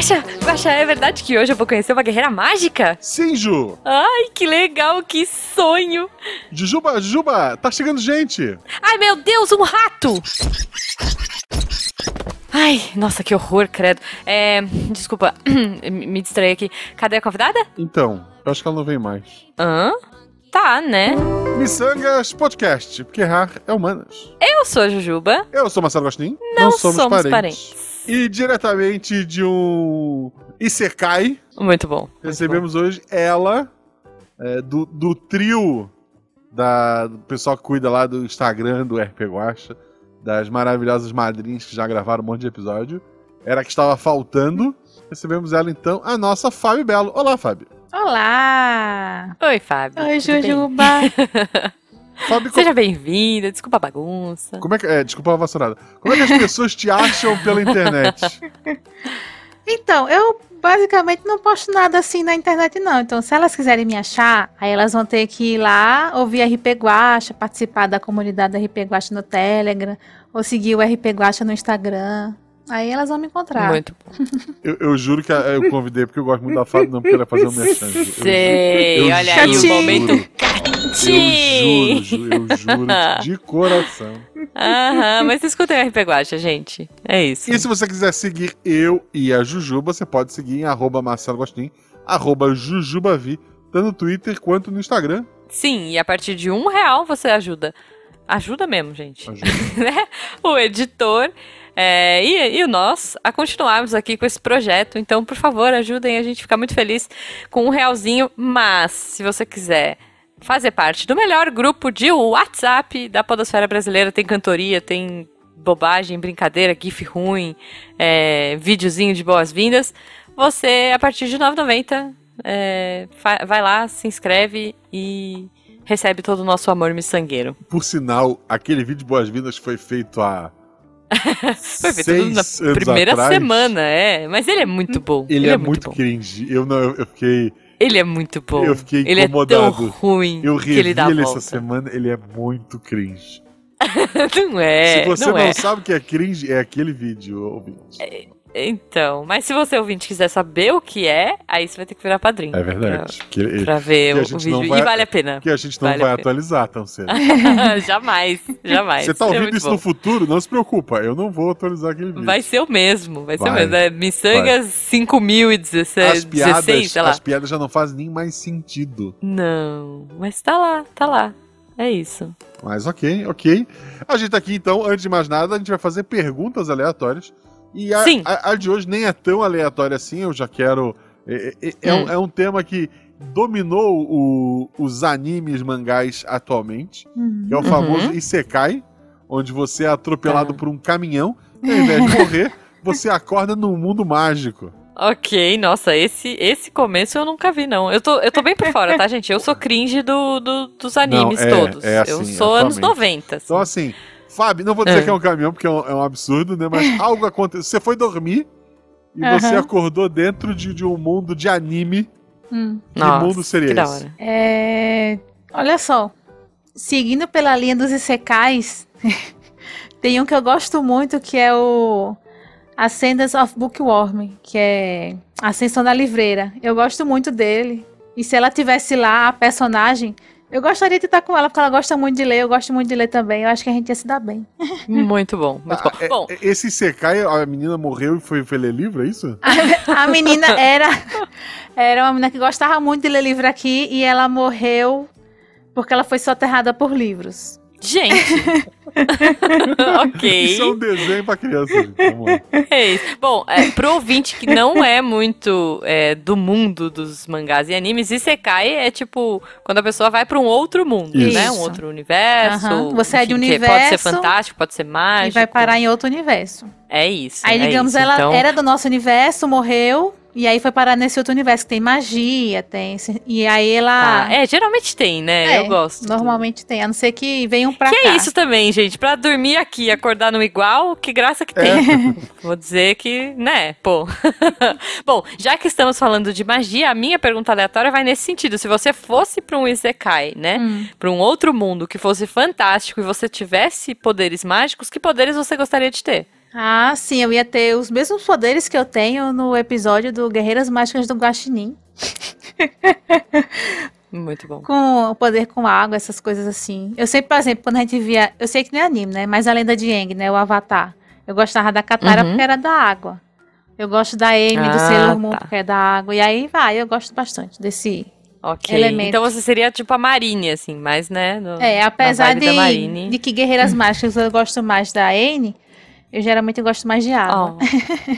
Guaxa, Guaxa, é verdade que hoje eu vou conhecer uma guerreira mágica? Sim, Ju. Ai, que legal, que sonho. Jujuba, Jujuba, tá chegando gente. Ai, meu Deus, um rato. Ai, nossa, que horror, credo. É, desculpa, me distraí aqui. Cadê a convidada? Então, eu acho que ela não vem mais. Hã? Tá, né? Missangas Podcast, porque errar é humanas. Eu sou a Jujuba. Eu sou Marcelo Gostin. Não, somos, parentes. parentes. E diretamente de um Isekai. Muito bom. Recebemos muito bom. hoje ela, é, do, do trio da, do pessoal que cuida lá do Instagram do RP Guacha, das maravilhosas madrinhas que já gravaram um monte de episódio. Era a que estava faltando. Recebemos ela então, a nossa Fábio Belo. Olá, Fábio. Olá! Oi, Fábio. Oi, Jujuba. Fábio, Seja bem-vinda, desculpa a bagunça. Como é que. É, desculpa a vassourada. Como é que as pessoas te acham pela internet? Então, eu basicamente não posto nada assim na internet, não. Então, se elas quiserem me achar, aí elas vão ter que ir lá, ouvir RP Guacha, participar da comunidade RP Guacha no Telegram, ou seguir o RP Guacha no Instagram. Aí elas vão me encontrar. Muito bom. Eu, eu juro que eu convidei porque eu gosto muito da Fábio, não porque ela vai fazer um merchan. Sei, eu, eu, olha aí o momento catim. Eu juro, eu juro de coração. Aham, mas escutem o RP Guacha, gente. É isso. E se você quiser seguir eu e a Jujuba, você pode seguir em arroba Marcelo Gostin, arroba Jujubavi, tanto no Twitter quanto no Instagram. Sim, e a partir de um real você ajuda. Ajuda mesmo, gente. Ajuda. Né? o editor é, e, e nós a continuarmos aqui com esse projeto. Então, por favor, ajudem a gente ficar muito feliz com um realzinho. Mas, se você quiser fazer parte do melhor grupo de WhatsApp da Podosfera Brasileira, tem cantoria, tem bobagem, brincadeira, gif ruim, é, videozinho de boas-vindas, você, a partir de R$ 9,90, é, vai lá, se inscreve e recebe todo o nosso amor miçangueiro. Por sinal, aquele vídeo de boas-vindas foi feito há Foi feito na primeira atrás. semana, é. Mas ele é muito bom. Ele, ele é, é, muito, muito cringe. Eu não, eu, fiquei. Ele é muito bom. Eu fiquei ele incomodado. Ele é tão ruim. Eu revi ele, ele essa semana, ele é muito cringe. não é. Se você não, não é. sabe o que é cringe, é aquele vídeo, ouvinte. É, então, mas se você ouvinte quiser saber o que é, aí você vai ter que virar padrinho. É verdade. Pra, que, pra ver o, o vídeo. Vai, e vale a pena. Que a gente não vale vai atualizar tão cedo. jamais, jamais. Você tá ouvindo é isso bom. no futuro? Não se preocupa, eu não vou atualizar aquele vídeo. Vai ser o mesmo, vai, vai ser o mesmo. É Missangas 5016, as piadas, 16, sei lá. As piadas já não fazem nem mais sentido. Não, mas tá lá, tá lá. É isso. Mas ok, ok. A gente tá aqui então, antes de mais nada, a gente vai fazer perguntas aleatórias e a, a, a, de hoje nem é tão aleatória assim, eu já quero. É, é, é, hum. um, é um, tema que dominou o, os animes mangás atualmente, uhum. que é o famoso uhum. Isekai, onde você é atropelado é. por um caminhão e ao invés de morrer, você acorda num mundo mágico. Ok, nossa, esse, esse começo eu nunca vi, não. Eu tô, eu tô bem por fora, tá, gente? Eu sou cringe do, do dos animes não, é, todos. É assim, eu sou atualmente. anos 90. Assim. Então, assim, Fábio, não vou dizer é. que é um caminhão, porque é um, é um, absurdo, né? Mas algo aconteceu. Você foi dormir e uhum. você acordou dentro de, de, um mundo de anime. Hum. Que Nossa, mundo seria que esse? É... Olha só. Seguindo pela linha dos Isekais, tem um que eu gosto muito que é o Ascendance of Bookworm, que é Ascensão da Livreira. Eu gosto muito dele. E se ela tivesse lá a personagem, eu gostaria de estar com ela, porque ela gosta muito de ler, eu gosto muito de ler também. Eu acho que a gente ia se dar bem. Muito bom, muito ah, bom. É, esse Sekai, a menina morreu e foi, foi ler livro, é isso? A, a menina era, era uma menina que gostava muito de ler livro aqui e ela morreu porque ela foi soterrada por livros. Gente! ok. Isso é um desenho pra criança, gente. É isso. Bom, é, pro ouvinte que não é muito é, do mundo dos mangás e animes, Isekai é tipo quando a pessoa vai pra um outro mundo, isso. né? Um outro universo. Uhum. Você enfim, é de universo. Pode ser fantástico, pode ser mágico. E vai parar em outro universo. É isso. Aí, é digamos, isso. ela então... era do nosso universo, morreu, e aí foi parar nesse outro universo que tem magia, tem. E aí ela. Ah, é, geralmente tem, né? É, eu gosto. Normalmente tem, a não ser que venham pra que cá. Que é isso também, gente. Pra dormir aqui e acordar no igual, que graça que tem. É. Vou dizer que, né, pô. Bom, já que estamos falando de magia, a minha pergunta aleatória vai nesse sentido. Se você fosse pra um Isekai, né? Hum. Pra um outro mundo que fosse fantástico e você tivesse poderes mágicos, que poderes você gostaria de ter? Ah, sim, eu ia ter os mesmos poderes que eu tenho no episódio do Guerreiras Mágicas do Guaxinim. Muito bom. Com o poder com água, essas coisas assim. Eu sempre, por exemplo, quando a gente via. Eu sei que não é anime, né? Mas a lenda de Aang, né? O Avatar. Eu gostava da Katara uhum. porque era da água. Eu gosto da Amy, ah, do Sailor Moon, tá. porque é da água. E aí vai, eu gosto bastante desse Ok. Elemento. Então você seria tipo a Marine, assim, mais, né? No, é, apesar de, de que Guerreiras Mágicas eu gosto mais da Anne, eu geralmente gosto mais de água. Oh.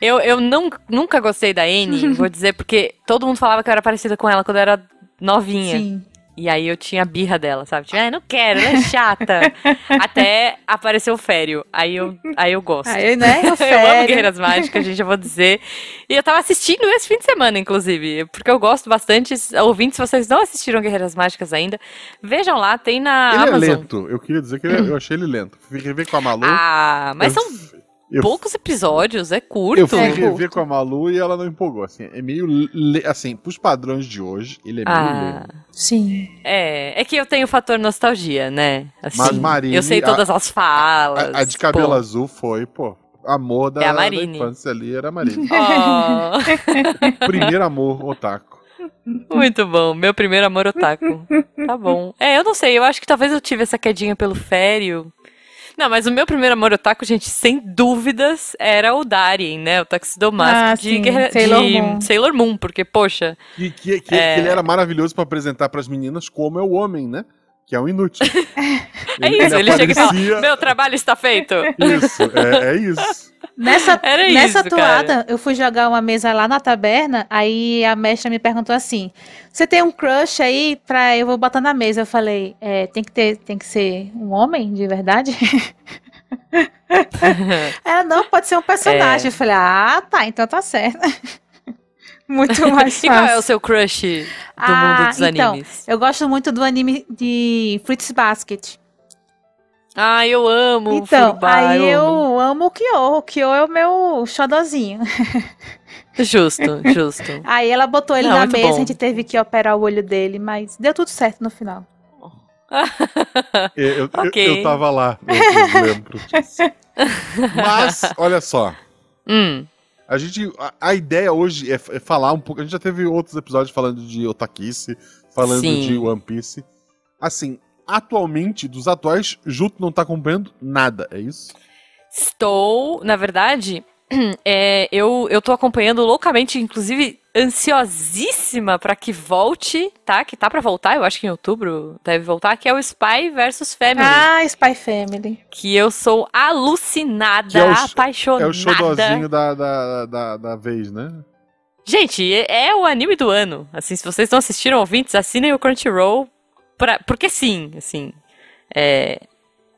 eu eu não, nunca gostei da Anne, vou dizer, porque todo mundo falava que eu era parecida com ela quando eu era novinha. Sim. E aí eu tinha birra dela, sabe? Tipo, ah, não quero, ela é chata. Até apareceu o Fério. Aí eu, aí eu gosto. Aí, né? O eu amo Guerreiras Mágicas, gente, eu vou dizer. E eu tava assistindo esse fim de semana, inclusive. Porque eu gosto bastante. Ouvintes, se vocês não assistiram Guerreiras Mágicas ainda, vejam lá, tem na ele é Amazon. Ele é lento. Eu queria dizer que ele, é, eu achei ele lento. Fui rever com a Malu. Ah, mas eu... são eu, Poucos episódios, é curto. Eu fui é rever com a Malu e ela não empolgou. Assim, é meio. Assim, pros padrões de hoje, ele é meio ah, Sim. É, é que eu tenho o fator nostalgia, né? Assim, Mas Marine, eu sei todas a, as falas. A, a de cabelo pô. azul foi, pô. Amor da, é da infância ali era a Marine. Oh. Primeiro amor, otaku. Muito bom, meu primeiro amor otaku. Tá bom. É, eu não sei, eu acho que talvez eu tive essa quedinha pelo Fério. Não, mas o meu primeiro amor otaku, gente, sem dúvidas, era o Darien, né? O Taxidomask ah, de, Guerra... Sailor, de Moon. Sailor Moon, porque, poxa... E que, que, é... que ele era maravilhoso para apresentar para as meninas como é o homem, né? que é um inútil. é isso, ele, ele chega e fala, meu trabalho está feito. Isso, é, é isso. Nessa, Era nessa isso, toada, cara. eu fui jogar uma mesa lá na taberna, aí a mestra me perguntou assim, você tem um crush aí pra eu vou botar na mesa? Eu falei, é, tem que ter, tem que ser um homem de verdade? Ela, não, pode ser um personagem. É. Eu falei, ah, tá, então tá certo. Muito mais fácil. E qual é o seu crush do ah, mundo dos então, animes? Eu gosto muito do anime de Fruits Basket. Ah, eu amo Então, Furubá, aí eu, eu amo. amo o Kyo. O Kyo é o meu xodozinho. Justo, justo. Aí ela botou ele Não, na mesa, bom. a gente teve que operar o olho dele, mas deu tudo certo no final. eu, eu, okay. eu, eu tava lá, eu, lembro disso. Mas, olha só. Hum. A gente. A, a ideia hoje é, é, falar um pouco. A gente já teve outros episódios falando de Otakice, falando Sim. de One Piece. Assim, atualmente, dos atuais, Juto não tá acompanhando nada, é isso? Estou, na verdade, é, eu, eu tô acompanhando loucamente, inclusive ansiosíssima para que volte, tá? Que tá para voltar, eu acho que em outubro deve voltar, que é o Spy versus Family. Ah, Spy Family. Que eu sou alucinada, é o, apaixonada. É o showzinho da, da, da, da vez, né? Gente, é, é o anime do ano. Assim, se vocês não assistiram ouvintes, assinem o Crunchyroll. Pra, porque sim, assim. É,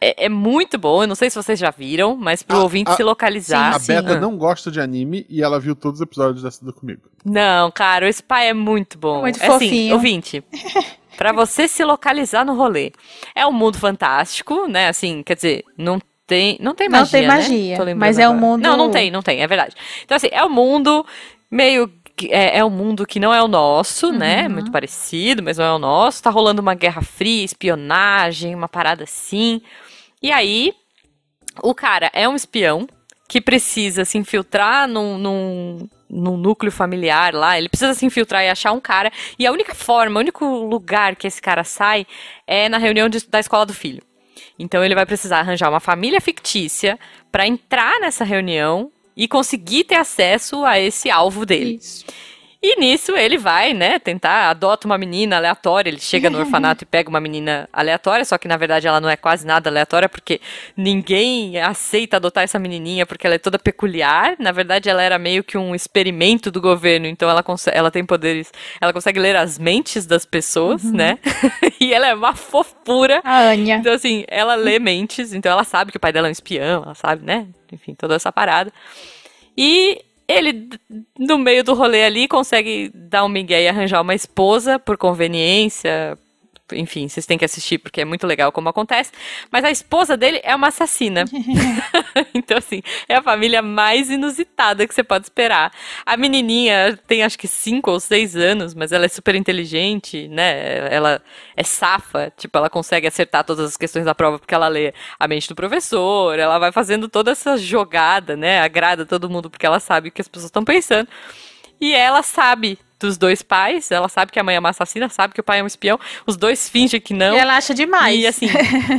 é, é, muito bom. Eu não sei se vocês já viram, mas pro a, ouvinte a, se localizar. Sim, a Beta não gosta de anime e ela viu todos os episódios dessa comigo. Não, cara, o pai é muito bom. Muito é fofinho. Assim, ouvinte. para você se localizar no rolê. É um mundo fantástico, né? Assim, quer dizer, não tem, não tem magia, Não tem magia, né? mas é um mundo... Não, não tem, não tem, é verdade. Então, assim, é um mundo meio é, é um mundo que não é o nosso, né? uhum. né? Muito parecido, mas não é o nosso. Tá rolando uma guerra fria, espionagem, uma parada assim. E aí, o cara é um espião que precisa se infiltrar num, num, num, núcleo familiar lá. Ele precisa se infiltrar e achar um cara. E a única forma, o único lugar que esse cara sai é na reunião de, da escola do filho. Então ele vai precisar arranjar uma família fictícia para entrar nessa reunião e conseguir ter acesso a esse alvo dele. Isso. E nisso ele vai, né, tentar, adota uma menina aleatória, ele chega no orfanato e pega uma menina aleatória, só que na verdade ela não é quase nada aleatória, porque ninguém aceita adotar essa menininha porque ela é toda peculiar. Na verdade ela era meio que um experimento do governo, então ela, ela tem poderes, ela consegue ler as mentes das pessoas, uhum. né? e ela é uma fofura. A Anya. Então assim, ela lê mentes, então ela sabe que o pai dela é um espião, ela sabe, né? Enfim, toda essa parada. E ele, no meio do rolê ali, consegue dar um migué e arranjar uma esposa por conveniência, enfim, vocês têm que assistir porque é muito legal como acontece. Mas a esposa dele é uma assassina. então, assim, é a família mais inusitada que você pode esperar. A menininha tem acho que 5 ou 6 anos, mas ela é super inteligente, né? Ela é safa, tipo, ela consegue acertar todas as questões da prova porque ela lê a mente do professor, ela vai fazendo toda essa jogada, né? Agrada todo mundo porque ela sabe o que as pessoas estão pensando. E ela sabe dos dois pais. Ela sabe que a mãe é uma assassina, sabe que o pai é um espião. Os dois fingem que não. E ela acha demais. E assim.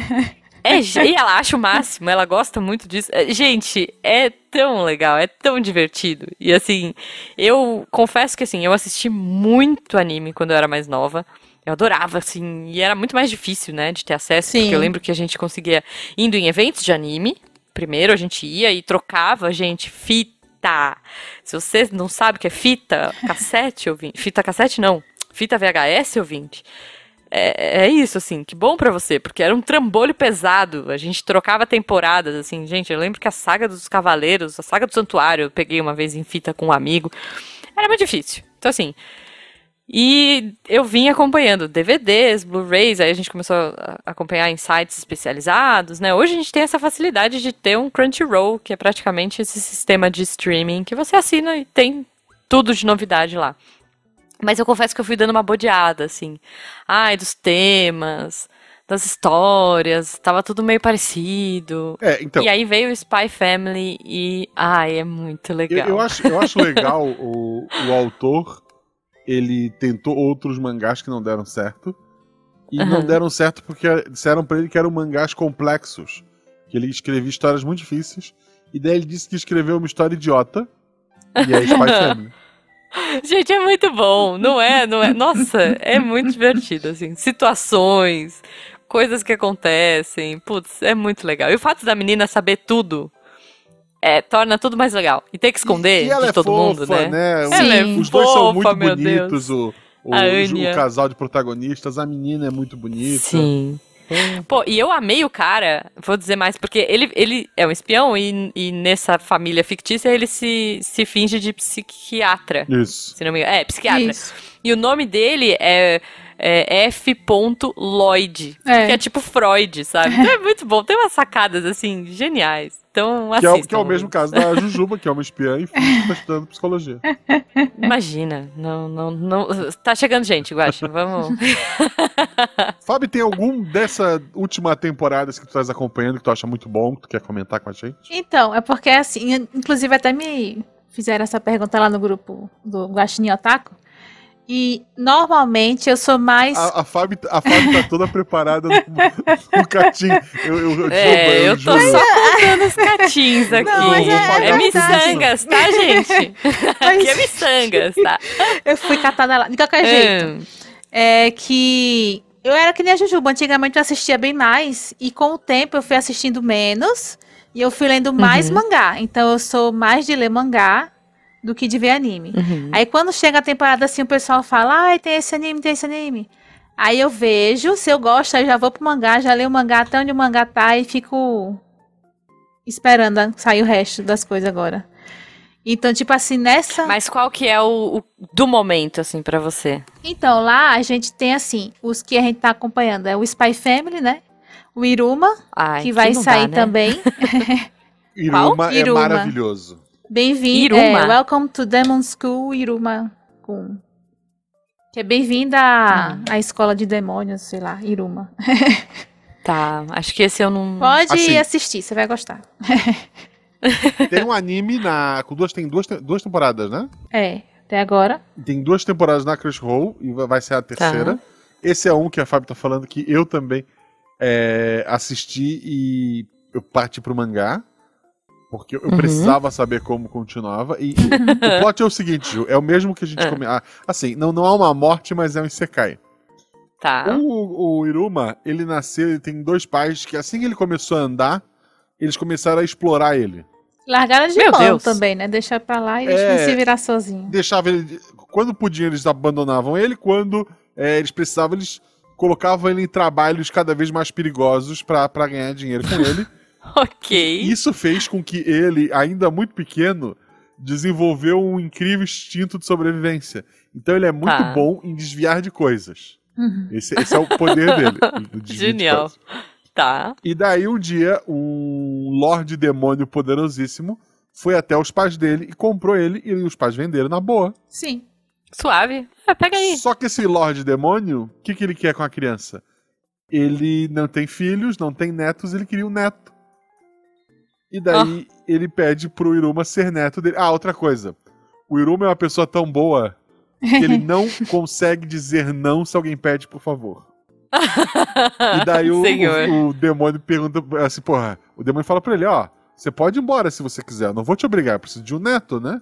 é, e ela acha o máximo, ela gosta muito disso. É, gente, é tão legal, é tão divertido. E assim, eu confesso que assim, eu assisti muito anime quando eu era mais nova. Eu adorava, assim, e era muito mais difícil, né, de ter acesso, Sim. porque eu lembro que a gente conseguia, indo em eventos de anime, primeiro a gente ia e trocava, gente, fita fita. Se você não sabe o que é fita cassete, ouvinte. Fita cassete não. Fita VHS, ouvinte. É, é isso, assim, que bom para você, porque era um trambolho pesado. A gente trocava temporadas, assim, gente. Eu lembro que a saga dos Cavaleiros, a saga do Santuário, eu peguei uma vez em fita com um amigo. Era muito difícil. Então, assim, e eu vim acompanhando DVDs, Blu-rays, aí a gente começou a acompanhar em sites especializados, né? Hoje a gente tem essa facilidade de ter um Crunchyroll, que é praticamente esse sistema de streaming que você assina e tem tudo de novidade lá. Mas eu confesso que eu fui dando uma bodeada, assim. Ai, dos temas, das histórias, tava tudo meio parecido. É, então. E aí veio o Spy Family e. Ai, é muito legal. Eu, eu acho, eu acho legal o, o autor ele tentou outros mangás que não deram certo. E uhum. não deram certo porque disseram para ele que eram mangás complexos. Que ele escrevia histórias muito difíceis. E daí ele disse que escreveu uma história idiota. E é Spy Family. Gente, é muito bom, não é? Não é? Nossa, é muito divertido, assim. Situações, coisas que acontecem. Putz, é muito legal. E o fato da menina saber tudo é, torna tudo mais legal. E ter que esconder e, e de é todo fofa, mundo, né? né? Ela é Os dois fofa, são muito bonitos, o, o, o, casal de protagonistas, a menina é muito bonita. Sim. Pô, e eu amei o cara, vou dizer mais, porque ele, ele é um espião e, e nessa família fictícia ele se, se finge de psiquiatra. Isso. Se não me engano. É, psiquiatra. Isso. E o nome dele é é F. Lloyd, é. que é tipo Freud, sabe? Então é muito bom. Tem umas sacadas, assim, geniais. Então, que é, que é o mesmo caso da Jujuba, que é uma espiã e está estudando psicologia. Imagina. Não, não, não. Tá chegando gente, Guaxa. Vamos. Fábio, tem algum dessa última temporada que tu estás acompanhando que tu acha muito bom, que tu quer comentar com a gente? Então, é porque assim, inclusive até me fizeram essa pergunta lá no grupo do Guaxinim Otaku. E normalmente eu sou mais. A, a, Fábio, a Fábio tá toda preparada no, no catinho. Eu, eu, eu, é, eu, eu tô só contando os catins aqui. Não, é, é, é miçangas, tá, gente? Mas... Aqui é miçangas, tá? Eu fui catada lá. De qualquer jeito. É, é que. Eu era que nem a Jujuba. Antigamente eu assistia bem mais. E com o tempo eu fui assistindo menos. E eu fui lendo mais uhum. mangá. Então eu sou mais de ler mangá do que de ver anime. Uhum. Aí quando chega a temporada assim, o pessoal fala, ai, tem esse anime, tem esse anime. Aí eu vejo, se eu gosto, aí já vou pro mangá, já leio o mangá até onde o mangá tá e fico esperando sair o resto das coisas agora. Então, tipo assim, nessa. Mas qual que é o, o do momento, assim, para você? Então, lá a gente tem, assim, os que a gente tá acompanhando. É o Spy Family, né? O Iruma, Ai, que vai que sair dá, né? também. Iruma, Iruma é maravilhoso. Bem-vindo. É, welcome to Demon School Iruma Kun. Que é bem-vinda à, hum. à escola de demônios, sei lá, Iruma. tá, acho que esse eu não. Pode assim, assistir, você vai gostar. tem um anime na. Com duas, tem duas, duas temporadas, né? É, até agora. Tem duas temporadas na Crunchyroll e vai ser a terceira. Tá. Esse é um que a Fábio tá falando que eu também é, assisti e eu parti pro mangá. Porque eu uhum. precisava saber como continuava. E o plot é o seguinte, Ju, é o mesmo que a gente... É. Come... Ah, assim, não, não há uma morte, mas é um Isekai. Tá. O, o Iruma, ele nasceu, ele tem dois pais que assim que ele começou a andar, eles começaram a explorar ele. Largaram de Meu mão Deus. também, né? Deixar pra lá e é, se virar sozinho. Deixava ele... Quando podiam, eles abandonavam ele. Quando é, eles precisavam, eles colocavam ele em trabalhos cada vez mais perigosos para ganhar dinheiro com ele. Ok. Isso fez com que ele, ainda muito pequeno, desenvolveu um incrível instinto de sobrevivência. Então ele é muito tá. bom em desviar de coisas. Uhum. Esse, esse, é o poder dele. Genial. Tá. E daí um dia, um Lorde Demônio poderosíssimo foi até os pais dele e comprou ele e os pais venderam na boa. Sim. Suave. É, pega aí. Só que esse Lorde Demônio, o que, que ele quer com a criança? Ele não tem filhos, não tem netos, ele queria um neto. E daí oh. ele pede pro Iruma ser neto dele. Ah, outra coisa. O Iruma é uma pessoa tão boa que ele não consegue dizer não se alguém pede, por favor. e daí o, o, o, demônio pergunta assim, porra, o demônio fala pra ele, ó, você pode ir embora se você quiser, eu não vou te obrigar, eu preciso de um neto, né?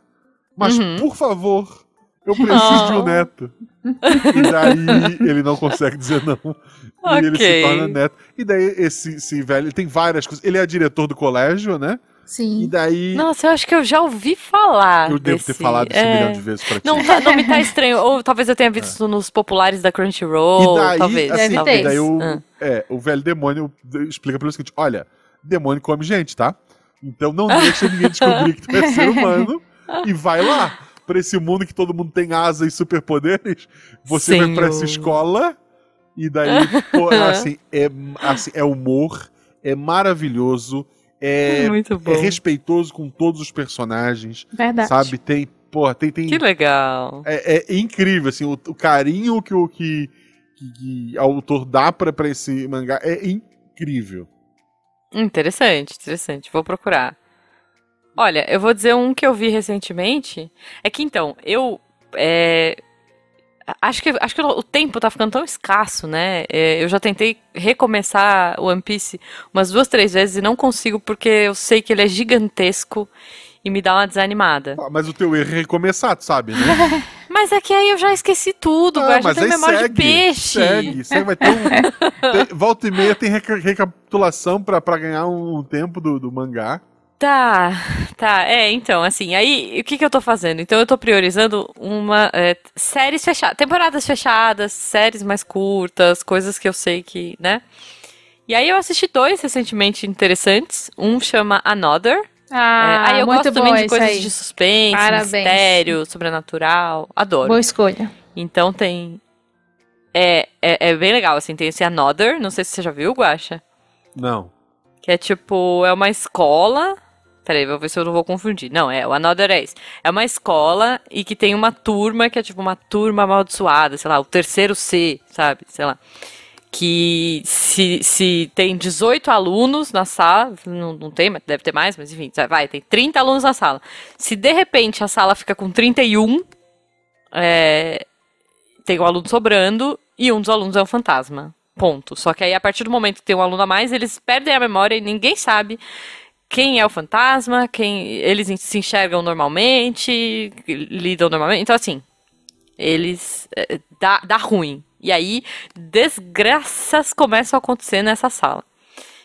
Mas, uhum. por favor, eu preciso oh. de um neto. E daí ele não consegue dizer não. Okay. E ele se torna neto. E daí esse, esse velho, ele tem várias coisas. Ele é diretor do colégio, né? Sim. E daí. Nossa, eu acho que eu já ouvi falar. Eu devo ter falado isso é... um milhão de vezes pra ti. Não, tá, não me tá estranho. Ou talvez eu tenha visto é. nos populares da Crunchyroll. E daí, talvez. Assim, Deve daí o, ah. é, o velho demônio explica pelo seguinte: olha, demônio come gente, tá? Então não deixa ninguém descobrir que tu é ser humano e vai lá para esse mundo que todo mundo tem asa e superpoderes, você Senhor. vai para essa escola e daí, pô, assim, é, assim, é humor, é maravilhoso, é, é respeitoso com todos os personagens. Verdade. Sabe? Tem, pô, tem, tem. Que legal. É, é incrível, assim, o, o, carinho que o que, que, que autor dá pra, pra esse mangá é incrível. Interessante, interessante. Vou procurar. Olha, eu vou dizer um que eu vi recentemente. É que então, eu. É, acho que, acho que o tempo tá ficando tão escasso, né? É, eu já tentei recomeçar o One Piece umas duas, três vezes e não consigo porque eu sei que ele é gigantesco e me dá uma desanimada. Ah, mas o teu erro é recomeçar, tu sabe, né? mas é que aí eu já esqueci tudo, ah, eu já tenho memória segue, de peixe. Segue, segue, vai ter um... tem, volta e meia tem recapitulação pra, pra ganhar um tempo do, do mangá. Tá, tá. É, então, assim, aí o que, que eu tô fazendo? Então eu tô priorizando uma é, séries fechadas, temporadas fechadas, séries mais curtas, coisas que eu sei que, né? E aí eu assisti dois recentemente interessantes. Um chama Another. Ah, é, aí eu gosto também de coisas aí. de suspense, Parabéns. mistério, sobrenatural. Adoro. Boa escolha. Então tem. É, é, é bem legal, assim, tem esse Another. Não sei se você já viu, Guacha. Não. Que é tipo, é uma escola Peraí, vou ver se eu não vou confundir. Não, é o Another Ace. É uma escola e que tem uma turma que é tipo uma turma amaldiçoada, sei lá, o terceiro C, sabe? Sei lá. Que se, se tem 18 alunos na sala, não, não tem, deve ter mais, mas enfim, vai, tem 30 alunos na sala. Se de repente a sala fica com 31, é, tem um aluno sobrando e um dos alunos é um fantasma. Ponto. Só que aí, a partir do momento que tem um aluno a mais, eles perdem a memória e ninguém sabe quem é o fantasma, quem eles se enxergam normalmente, lidam normalmente. Então, assim, eles. É, dá, dá ruim. E aí, desgraças começam a acontecer nessa sala.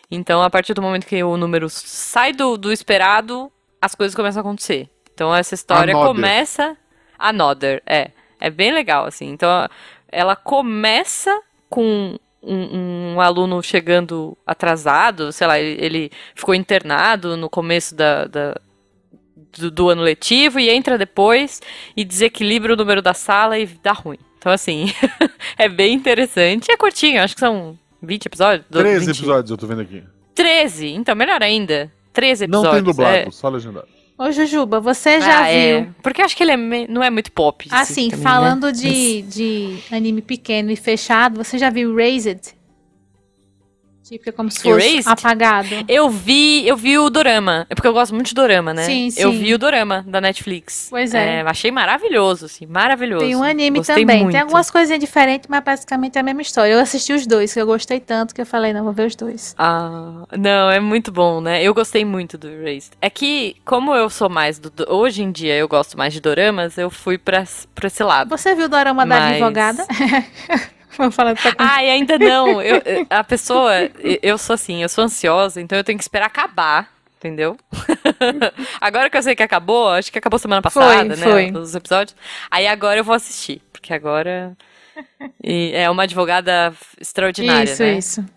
Então, a partir do momento que o número sai do, do esperado, as coisas começam a acontecer. Então, essa história Another. começa. Another, é. É bem legal, assim. Então, ela começa com um, um, aluno chegando atrasado, sei lá, ele, ele ficou internado no começo da, da do, do, ano letivo e entra depois e desequilibra o número da sala e dá ruim. Então, assim, é bem interessante. É curtinho, acho que são 20 episódios. 13 20... episódios, eu tô vendo aqui. 13, então melhor ainda. 13 episódios. Não tem dublado, é... só legendado. Ô, Jujuba, você já ah, é. viu? É. Porque acho que ele é não é muito pop. Assim, também, falando né? de, de anime pequeno e fechado, você já viu Raised? É como se fosse Erased? apagado. Eu vi, eu vi o Dorama. É porque eu gosto muito de Dorama, né? Sim, sim. Eu vi o Dorama da Netflix. Pois é. é achei maravilhoso, assim, maravilhoso. Tem um anime gostei também. Muito. Tem algumas coisinhas diferentes, mas basicamente é a mesma história. Eu assisti os dois, que eu gostei tanto que eu falei, não, vou ver os dois. Ah, não, é muito bom, né? Eu gostei muito do Erased. É que, como eu sou mais do. Hoje em dia eu gosto mais de doramas, eu fui pra, pra esse lado. Você viu o dorama mas... da advogada? Vamos falar pra Ai, ainda não. Eu, a pessoa, eu sou assim, eu sou ansiosa, então eu tenho que esperar acabar. Entendeu? agora que eu sei que acabou, acho que acabou semana passada, foi, né? Os episódios. Aí agora eu vou assistir. Porque agora. E é uma advogada extraordinária, isso, né? Isso, isso.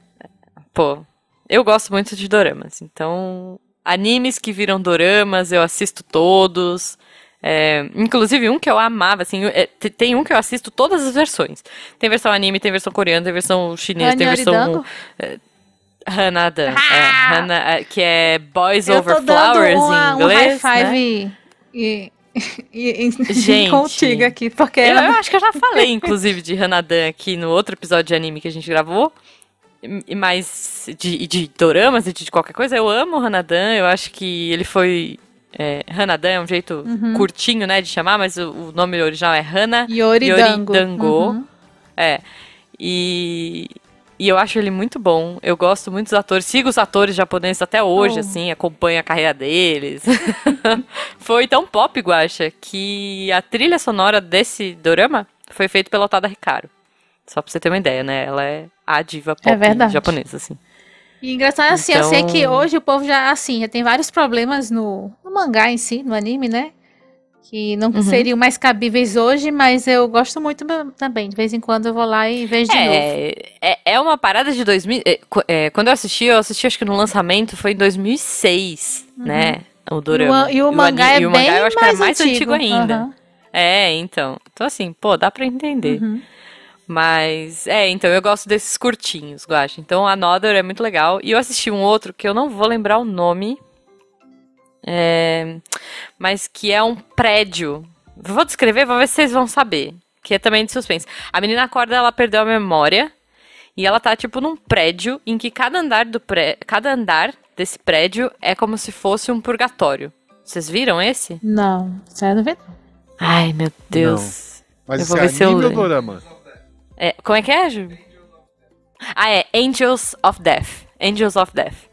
Pô, eu gosto muito de doramas. Então, animes que viram doramas, eu assisto todos. É, inclusive, um que eu amava, assim, é, tem um que eu assisto todas as versões. Tem versão anime, tem versão coreana, tem versão chinesa, tem versão. É, Hanadan, ah! é, Hana, é, que é Boys eu Over Flowers uma, em inglês. Um high five né? e, e, e, Gente, contigo aqui, porque. Eu, eu, acho que eu já falei, inclusive, de Hanadan aqui no outro episódio de anime que a gente gravou. E mais de, de doramas e de qualquer coisa. Eu amo o Hanadan, eu acho que ele foi é, Hanadan é um jeito uhum. curtinho, né, de chamar, mas o, o nome original é Hana Yoridango. Yoridango. Uhum. É. E, e eu acho ele muito bom. Eu gosto muito dos atores. Sigo os atores japoneses até hoje, oh. assim, acompanho a carreira deles. foi tão pop, Guacha, que a trilha sonora desse dorama foi feita pela Otada Ricardo. Só pra você ter uma ideia, né? Ela é a diva pop é japonesa, assim. E engraçado assim, então... eu sei que então hoje o povo já, assim, já tem vários problemas no, no mangá em si, no anime, né? Que não uhum. seriam mais cabíveis hoje, mas eu gosto muito também. De vez em quando eu vou lá e vejo de é, novo. É, é uma parada de 2000. É, é, quando eu assisti, eu assisti acho que no lançamento foi em 2006, uhum. né? O Dorama. E o, e o mangá é e o mangá eu acho que é mais antigo, antigo ainda. Uhum. É, então. Então, assim, pô, dá pra entender. Uhum. Mas, é, então eu gosto desses curtinhos, Guache. Então, Another é muito legal. E eu assisti um outro que eu não vou lembrar o nome. É, mas que é um prédio. Vou descrever, vou ver se vocês vão saber. Que é também de suspense. A menina acorda, ela perdeu a memória. E ela tá, tipo, num prédio em que cada andar do pré... cada andar desse prédio é como se fosse um purgatório. Vocês viram esse? Não, sério, não vi. Ai, meu Deus. Não. Mas eu vou ver é se eu... dorama? É, como é que é, Ju? Ah, é Angels of Death. Angels of Death.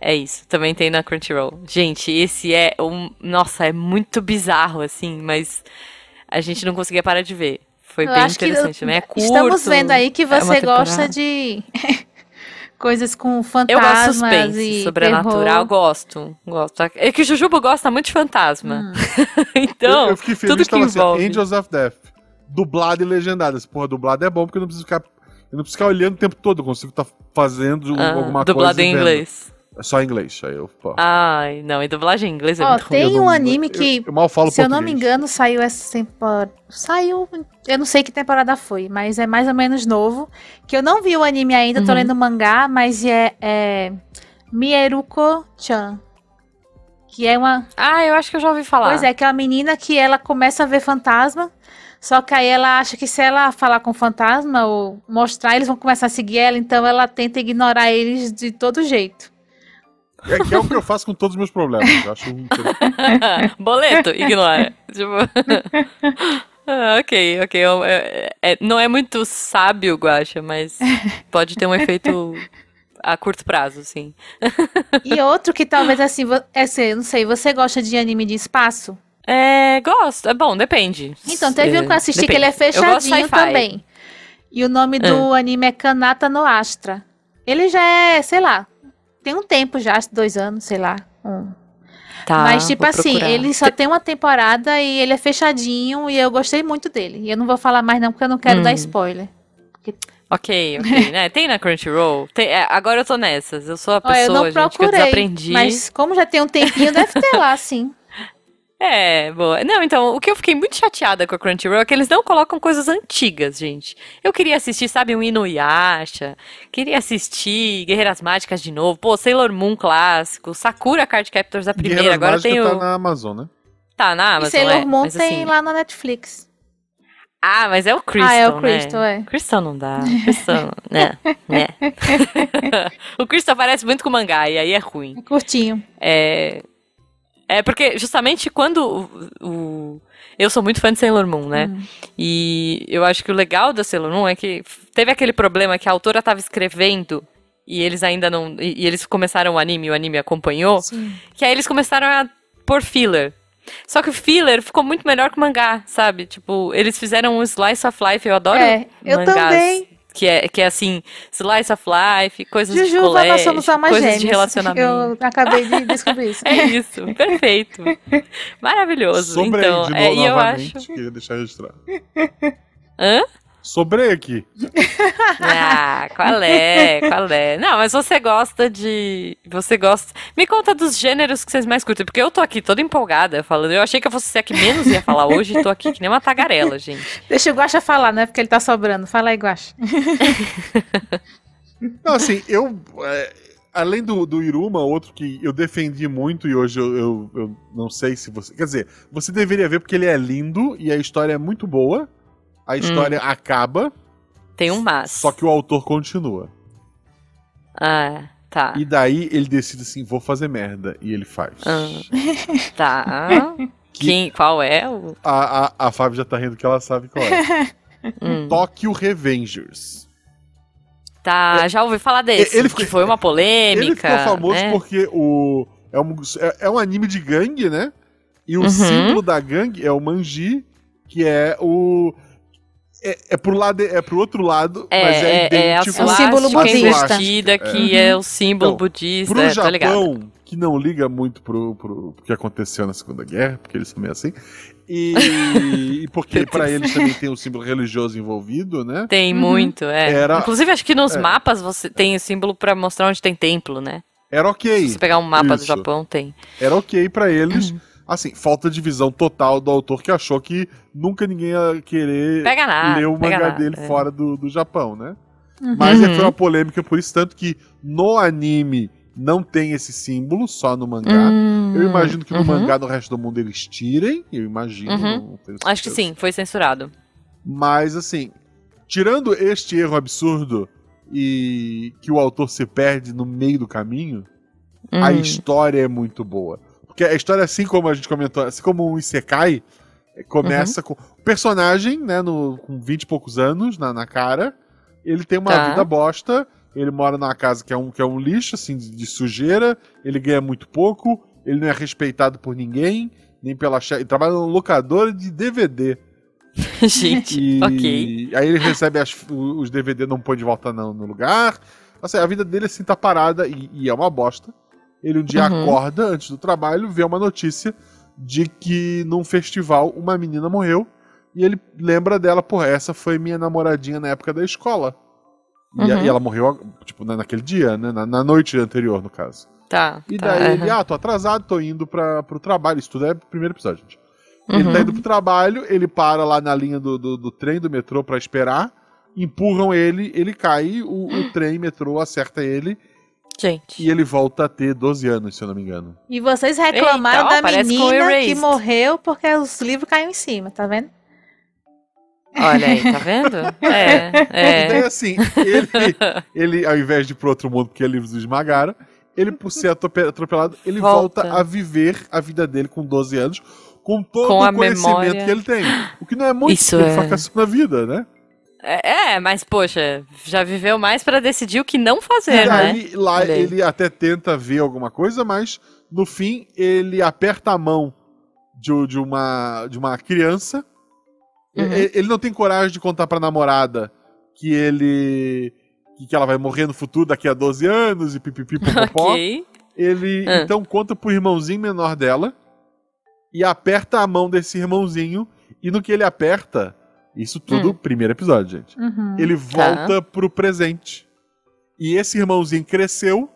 É isso, também tem na Crunchyroll. Gente, esse é um. Nossa, é muito bizarro, assim, mas a gente não conseguia parar de ver. Foi eu bem interessante, né? É curto. Estamos vendo aí que é você é gosta de coisas com fantasmas. Eu gosto de suspense, sobrenatural, terror. gosto. Gosto. É que o Jujubo gosta muito de fantasma. Hum. então, eu, eu fiquei feliz tudo que assim, envolve. Assim, Angels of Death dublado e legendado. Essa porra, dublado é bom porque eu não preciso ficar. Eu não preciso ficar olhando o tempo todo, eu consigo estar tá fazendo ah, alguma dublado coisa. Dublado em inglês. É só em inglês, aí eu. Pô. Ai, não, e dublagem em inglês é Ó, muito Tem ruim. um anime que, eu, eu mal falo se eu não me engano, saiu essa temporada. Saiu. Eu não sei que temporada foi, mas é mais ou menos novo. Que eu não vi o anime ainda, uhum. tô lendo o mangá, mas é. é Mieruko-chan. Que é uma. Ah, eu acho que eu já ouvi falar. Pois é, que é uma menina que ela começa a ver fantasma. Só que aí ela acha que se ela falar com o fantasma ou mostrar, eles vão começar a seguir ela, então ela tenta ignorar eles de todo jeito. É, que é o que eu faço com todos os meus problemas. Eu acho Boleto, ignora. tipo... ah, ok, ok. É, é, não é muito sábio, Guacha, mas pode ter um efeito a curto prazo, sim. e outro que talvez assim, é, não sei, você gosta de anime de espaço? É, gosto. É bom, depende. Então, teve um que eu assisti depende. que ele é fechadinho também. E o nome do ah. anime é Kanata no Astra. Ele já é, sei lá, tem um tempo já, dois anos, sei lá. Um. Tá, Mas, tipo assim, procurar. ele só tem uma temporada e ele é fechadinho e eu gostei muito dele. E eu não vou falar mais não, porque eu não quero hum. dar spoiler. Porque... Ok, ok. né? Tem na Crunchyroll? Tem, é, agora eu tô nessas. Eu sou a pessoa, eu não procurei, gente, que eu desaprendi. Mas como já tem um tempinho, deve ter lá, sim. É, boa. Não, então, o que eu fiquei muito chateada com a Crunchyroll é que eles não colocam coisas antigas, gente. Eu queria assistir, sabe, um Inuyasha, queria assistir Guerreiras Mágicas de novo, pô, Sailor Moon clássico, Sakura Card Captors da primeira, Guerreiras agora tem o... tá na Amazon, né? Tá na Amazon, e Sailor é, Moon tem assim... lá na Netflix. Ah, mas é o Crystal, Ah, é o Crystal, né? é. Crystal não dá. Crystal, né, né. o Crystal parece muito com o mangá, e aí é ruim. É curtinho. É... É porque justamente quando o, o, eu sou muito fã de Sailor Moon, né? Uhum. E eu acho que o legal da Sailor Moon é que teve aquele problema que a autora estava escrevendo e eles ainda não e, e, eles começaram o anime, o anime acompanhou, Sim. que aí eles começaram a pôr filler. Só que o filler ficou muito melhor que o mangá, sabe? Tipo, eles fizeram um slice of life, eu adoro é, eu mangás. também que é, que é assim, slice of life, coisas Jujuba, de colégio, nós somos coisas gêmeos. de relacionamento. Eu acabei de descobrir isso. é isso, perfeito. Maravilhoso. Sobre então, é, e eu acho... Queria deixar registrado. Hã? Sobrei aqui. Ah, qual é? Qual é? Não, mas você gosta de. Você gosta. Me conta dos gêneros que vocês mais curtem, porque eu tô aqui toda empolgada falando. Eu achei que eu fosse ser a que menos ia falar hoje e tô aqui que nem uma tagarela, gente. Deixa o Guaxa falar, né? Porque ele tá sobrando. Fala aí, Guaxa. Não, assim, eu. É, além do, do Iruma, outro que eu defendi muito e hoje eu, eu, eu não sei se você. Quer dizer, você deveria ver porque ele é lindo e a história é muito boa a história hum. acaba. Tem um mas. Só que o autor continua. Ah, tá. E daí ele decide assim, vou fazer merda. E ele faz. Ah, tá. Quem, qual é o... A, a, a Fábio já tá rindo que ela sabe qual é. hum. Tokyo Revengers. Tá, é, já ouvi falar desse. Ele que foi uma polêmica. Ele ficou famoso né? porque o, é, um, é, é um anime de gangue, né? E o uhum. símbolo da gangue é o manji, que é o é, é pro lado, é pro outro lado, é, mas é, é idêntico. É, o símbolo budista. que é. é o símbolo então, budista, pro Japão, ligado. que não liga muito pro, pro, pro que aconteceu na Segunda Guerra, porque eles são meio assim, e, e porque para eles também tem o um símbolo religioso envolvido, né? Tem uhum. muito, é. Era, Inclusive, acho que nos é. mapas você tem o símbolo para mostrar onde tem templo, né? Era ok. Se você pegar um mapa Isso. do Japão, tem. Era ok para eles. Assim, falta de visão total do autor que achou que nunca ninguém ia querer nada, ler o mangá dele é. fora do, do Japão, né? Uhum. Mas é, foi uma polêmica por isso, tanto que no anime não tem esse símbolo, só no mangá. Uhum. Eu imagino que no uhum. mangá, no resto do mundo, eles tirem. Eu imagino. Uhum. Acho que sim, foi censurado. Mas, assim, tirando este erro absurdo e que o autor se perde no meio do caminho, a hum. história é muito boa. Porque a história, assim como a gente comentou, assim como um Isekai, começa uhum. com. O personagem, né, no, com 20 e poucos anos na, na cara, ele tem uma tá. vida bosta, ele mora numa casa que é um, que é um lixo, assim, de, de sujeira, ele ganha muito pouco, ele não é respeitado por ninguém, nem pela chefe. Ele trabalha no locador de DVD. Gente, e... ok. Aí ele recebe as, os DVD, não põe de volta no, no lugar. Assim, a vida dele assim tá parada e, e é uma bosta. Ele um dia uhum. acorda antes do trabalho, vê uma notícia de que num festival uma menina morreu e ele lembra dela, porra, essa foi minha namoradinha na época da escola. Uhum. E, e, ela morreu, tipo, naquele dia, né? Na, na noite anterior, no caso. Tá. E tá, daí uhum. ele, ah, tô atrasado, tô indo pra, pro trabalho. Isso tudo é o primeiro episódio, gente. Ele tá uhum. indo pro trabalho, ele para lá na linha do, do, do trem, do metrô, para esperar. Empurram ele, ele cai, o, o trem, metrô acerta ele Gente. E ele volta a ter 12 anos, se eu não me engano. E vocês reclamaram Eita, da menina que morreu porque os livros caíram em cima, tá vendo? Olha aí, tá vendo? É, é. Então, assim, ele, ele, ao invés de ir pro outro mundo porque livros o esmagaram, ele, por ser atropelado, ele volta. volta. a viver a vida dele com 12 anos, com todo com o conhecimento memória. que ele tem. O que não é muito, Isso porque é. ele fracassou na vida, né? É, é, mas poxa, já viveu mais para decidir o que não fazer, e né? Aí, lá ele até tenta ver alguma coisa, mas no fim ele aperta a mão de, de uma, de uma criança. Uhum. Ele, ele, não tem coragem de contar pra namorada que ele. que ela vai morrer no futuro daqui a 12 anos e pipipi popopó. okay. Ele uhum. então conta pro irmãozinho menor dela e aperta a mão desse irmãozinho. E no que ele aperta, isso tudo, hum. primeiro episódio, gente. Uhum. Ele volta tá. pro presente. E esse irmãozinho cresceu,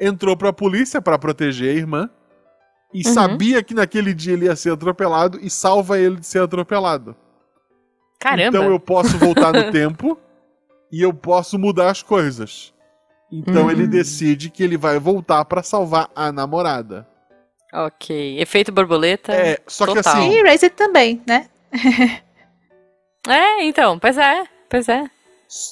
entrou pra polícia para proteger a irmã. E uhum. sabia que naquele dia ele ia ser atropelado e salva ele de ser atropelado. Caramba! Então eu posso voltar no tempo e eu posso mudar as coisas. Então uhum. ele decide que ele vai voltar para salvar a namorada. Ok. Efeito borboleta. É, só total. que assim. E Razed também, né? É, então, pois é, pois é.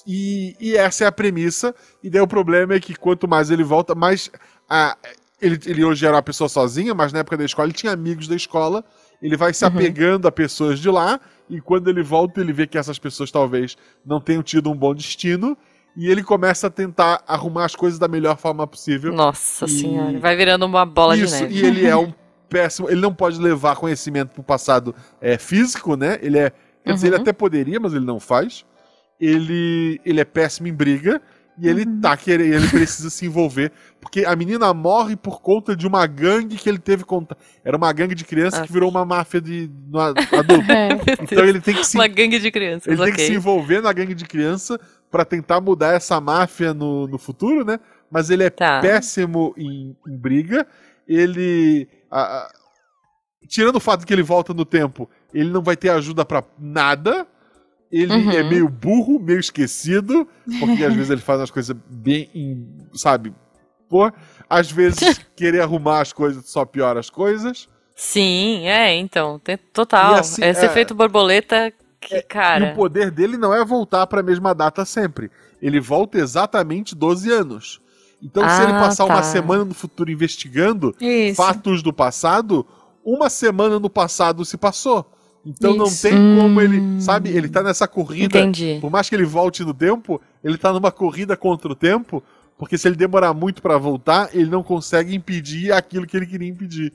E, e, essa é a premissa. E daí o problema é que quanto mais ele volta, mais. A, ele, ele hoje era uma pessoa sozinha, mas na época da escola ele tinha amigos da escola. Ele vai se uhum. apegando a pessoas de lá. E quando ele volta, ele vê que essas pessoas talvez não tenham tido um bom destino. E ele começa a tentar arrumar as coisas da melhor forma possível. Nossa e... senhora, vai virando uma bola Isso, de neve. E ele é um péssimo. Ele não pode levar conhecimento pro passado é, físico, né? Ele é Quer uhum. dizer, ele uhum. até poderia, mas ele não faz. Ele, ele é péssimo em briga. E ele uhum. tá querendo, ele precisa se envolver, porque a menina morre por conta de uma gangue que ele teve contato. Era uma gangue de crianças ah. que virou uma máfia de adulto. É. então ele tem que se Uma gangue de crianças. Ele okay. tem que se envolver na gangue de criança para tentar mudar essa máfia no, no futuro, né? Mas ele é tá. péssimo em, em, briga. Ele. A, a, tirando o fato de que ele volta no tempo, ele não vai ter ajuda para nada ele uhum. é meio burro, meio esquecido, porque às vezes ele faz as coisas bem, sabe? Pô, às vezes querer arrumar as coisas só piora as coisas. Sim, é, então, tem, total. Assim, Esse é, efeito borboleta que, é, cara. E o poder dele não é voltar para a mesma data sempre. Ele volta exatamente 12 anos. Então, ah, se ele ah, passar tá. uma semana no futuro investigando Isso. fatos do passado, uma semana no passado se passou. Então Isso. não tem hum. como ele, sabe, ele tá nessa corrida. Entendi. Por mais que ele volte no tempo, ele tá numa corrida contra o tempo, porque se ele demorar muito para voltar, ele não consegue impedir aquilo que ele queria impedir.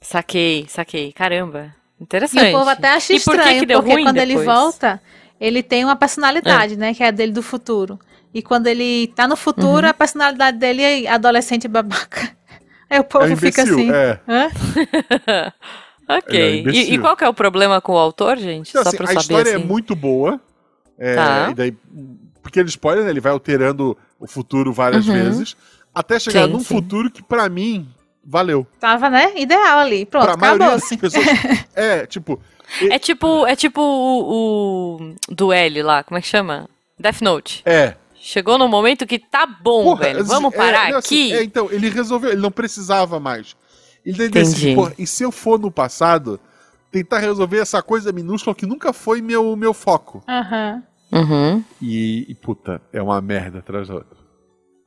Saquei, saquei. Caramba. Interessante. E o povo até acha estranho, que que porque quando depois? ele volta, ele tem uma personalidade, é. né, que é a dele do futuro. E quando ele tá no futuro, uhum. a personalidade dele é adolescente babaca. Aí o povo é imbecil, fica assim. É. Hã? Ok. É e, e, qual que é o problema com o autor, gente? Então, Só assim, pra a saber, história é assim. é muito boa. É, tá. E daí, pequeno spoiler, né? Ele vai alterando o futuro várias uhum. vezes. Até chegar sim, num sim. futuro que, para mim, valeu. Tava, né? Ideal ali. Pronto, pra acabou. Das pessoas, é, tipo. É tipo, é tipo o, o do L lá, como é que chama? Death Note. É. Chegou no momento que tá bom, Porra, velho. Vamos é, parar é, assim, aqui. É, então, ele resolveu, ele não precisava mais. Ele decide, pô, e se eu for no passado, tentar resolver essa coisa minúscula que nunca foi meu, meu foco. Aham. Uhum. Uhum. E, e, puta, é uma merda atrás da outra.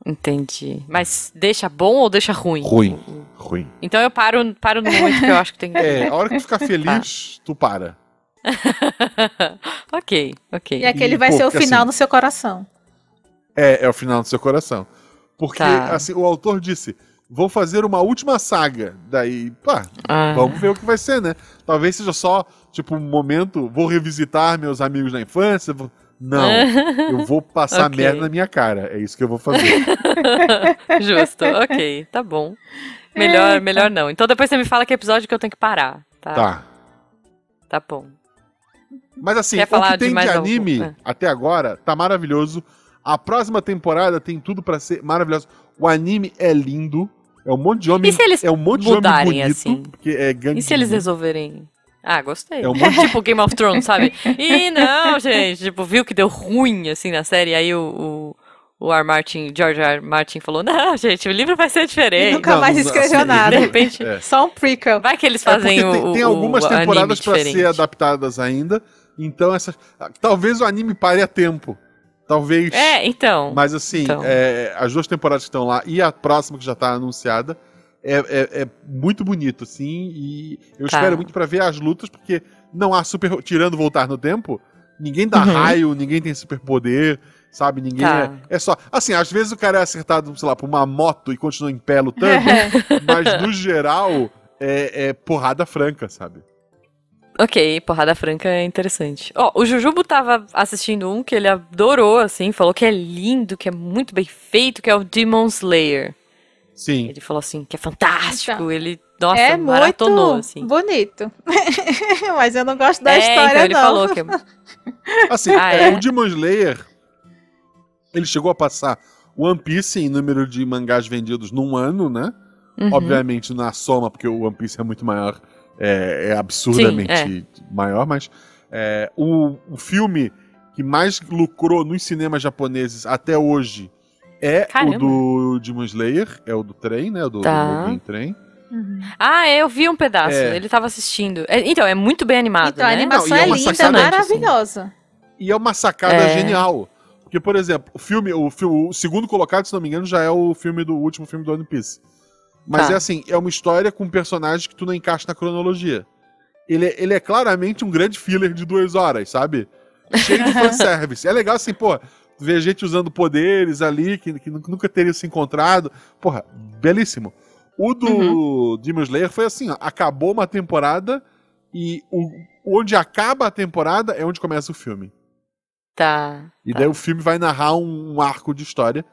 Entendi. Mas deixa bom ou deixa ruim? Ruim. Ruim. Então eu paro, paro no momento que eu acho que tem que. É, a hora que tu ficar feliz, tá. tu para. ok, ok. E aquele e, vai pô, ser o final assim, no seu coração. É, é o final do seu coração. Porque, tá. assim, o autor disse: vou fazer uma última saga. Daí, pá, ah. vamos ver o que vai ser, né? Talvez seja só, tipo, um momento, vou revisitar meus amigos da infância. Vou... Não, eu vou passar okay. merda na minha cara. É isso que eu vou fazer. Justo, ok, tá bom. Melhor, Eita. melhor não. Então depois você me fala que episódio que eu tenho que parar, tá? Tá. Tá bom. Mas assim, Quer o que tem de, de anime algum? até agora tá maravilhoso. A próxima temporada tem tudo para ser maravilhoso. O anime é lindo. É um monte de homem. E se eles é um monte mudarem de homem bonito, assim? Porque é E se eles resolverem. Ah, gostei. É um monte... tipo Game of Thrones, sabe? E não, gente, tipo, viu que deu ruim assim na série, aí o, o, o R. Martin, George R. Martin falou: Não, gente, o livro vai ser diferente. E nunca não, mais escreveu assim, nada. De repente, é. só um prequel. Vai que eles fazem é o. Tem, tem algumas temporadas para ser adaptadas ainda. Então, essa, talvez o anime pare a tempo. Talvez. É, então. Mas assim, então. É, as duas temporadas que estão lá e a próxima que já está anunciada é, é, é, muito bonito, assim. E eu tá. espero muito para ver as lutas, porque não há super. Tirando voltar no tempo, ninguém dá uhum. raio, ninguém tem superpoder, sabe? Ninguém tá. é, é. só. Assim, às vezes o cara é acertado, sei lá, por uma moto e continua em pé lutando, mas no geral é, é porrada franca, sabe? Ok, porrada franca é interessante. Ó, oh, o Jujubo tava assistindo um que ele adorou, assim, falou que é lindo, que é muito bem feito, que é o Demon Slayer. Sim. Ele falou assim, que é fantástico, então, ele, nossa, é maratonou, muito assim. bonito. Mas eu não gosto da é, história, então ele não. falou que... É assim, ah, é? o Demon Slayer, ele chegou a passar One Piece em número de mangás vendidos num ano, né? Uhum. Obviamente na soma, porque o One Piece é muito maior é, é absurdamente Sim, é. maior, mas é, o, o filme que mais lucrou nos cinemas japoneses até hoje é Caramba. o do Demon Slayer, é o do trem, né? O do, tá. do trem. Uhum. Ah, eu vi um pedaço, é. ele tava assistindo. É, então, é muito bem animado, então, né? a animação Não, é, é linda, sacada, maravilhosa. E é uma sacada é. genial. Porque, por exemplo, o filme, o, o segundo colocado, se não me engano, já é o filme do o último filme do One Piece. Mas tá. é assim, é uma história com um personagem que tu não encaixa na cronologia. Ele, é, ele é claramente um grande filler de duas horas, sabe? Cheio de fanservice. é legal assim, pô, ver gente usando poderes ali que, que nunca teriam se encontrado. Porra, belíssimo. O do uhum. Demon Slayer foi assim, ó, acabou uma temporada e o, onde acaba a temporada é onde começa o filme. Tá. E tá. daí o filme vai narrar um, um arco de história.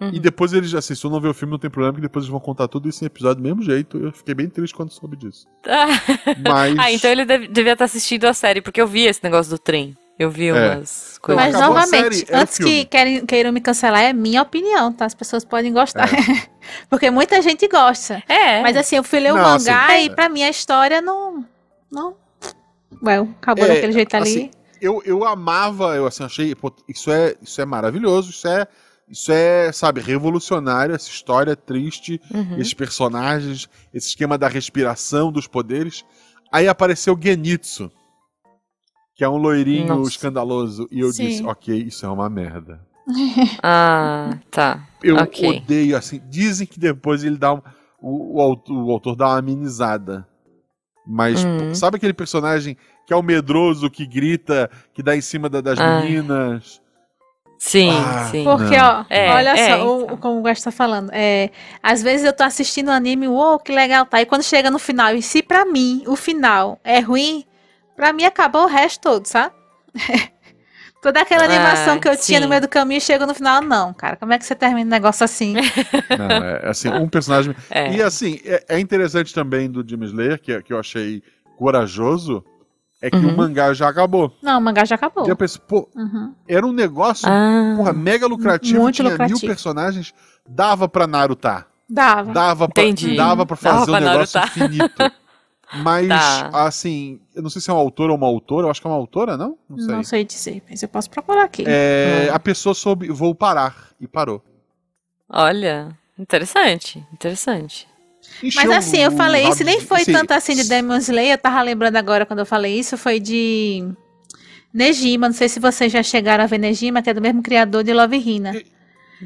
Uhum. E depois eles, assim, se eu não ver o filme, não tem problema, que depois eles vão contar tudo isso em episódio do mesmo jeito. Eu fiquei bem triste quando soube disso. Mas... ah, então ele deve, devia estar assistindo a série, porque eu vi esse negócio do trem. Eu vi é. umas é. coisas. Mas novamente, série, antes que queiram, queiram me cancelar, é minha opinião, tá? As pessoas podem gostar. É. porque muita gente gosta. É. Mas assim, eu fui ler o não, mangá assim, e é. pra mim a história não. Não. Well, acabou é, daquele jeito ali. Assim, eu, eu amava, eu assim, achei, pô, isso é, isso é maravilhoso, isso é, isso é, sabe, revolucionário, essa história triste, uhum. esses personagens, esse esquema da respiração, dos poderes. Aí apareceu Genitsu, que é um loirinho Nossa. escandaloso, e eu Sim. disse, ok, isso é uma merda. ah, tá. Eu okay. odeio, assim, dizem que depois ele dá um, o, o, autor, o autor dá uma amenizada. Mas uhum. sabe aquele personagem que é o medroso, que grita, que dá em cima da, das ah. meninas? Sim, ah, sim. Porque, ó, é, olha é, só, o, como o Gasto tá falando. É, às vezes eu tô assistindo um anime, uou, que legal, tá? E quando chega no final, e se pra mim o final é ruim, pra mim acabou o resto todo, sabe? Toda aquela animação ah, que eu sim. tinha no meio do caminho chega no final, não, cara. Como é que você termina um negócio assim? Não, é assim, um personagem. É. E assim, é, é, interessante também do Jim Slayer, que, que eu achei corajoso, é que uhum. o mangá já acabou. Não, o mangá já acabou. Já pensei, pô, uhum. era um negócio ah, porra, mega lucrativo, muito tinha lucrativo. mil personagens, dava pra Naruto. Dava. Dava pra, Entendi. dava pra fazer dava um negócio Naruto. infinito. Mas, tá. assim, eu não sei se é um autor ou uma autora, eu acho que é uma autora, não? Não sei. Não sei dizer, mas eu posso procurar aqui. É, hum. A pessoa soube, vou parar, e parou. Olha, interessante, interessante. Encheu Mas assim, eu falei isso, nem foi tanto assim de Demon Slayer, eu tava lembrando agora quando eu falei isso, foi de Nejima, não sei se vocês já chegaram a ver Nejima, que é do mesmo criador de Love Hina.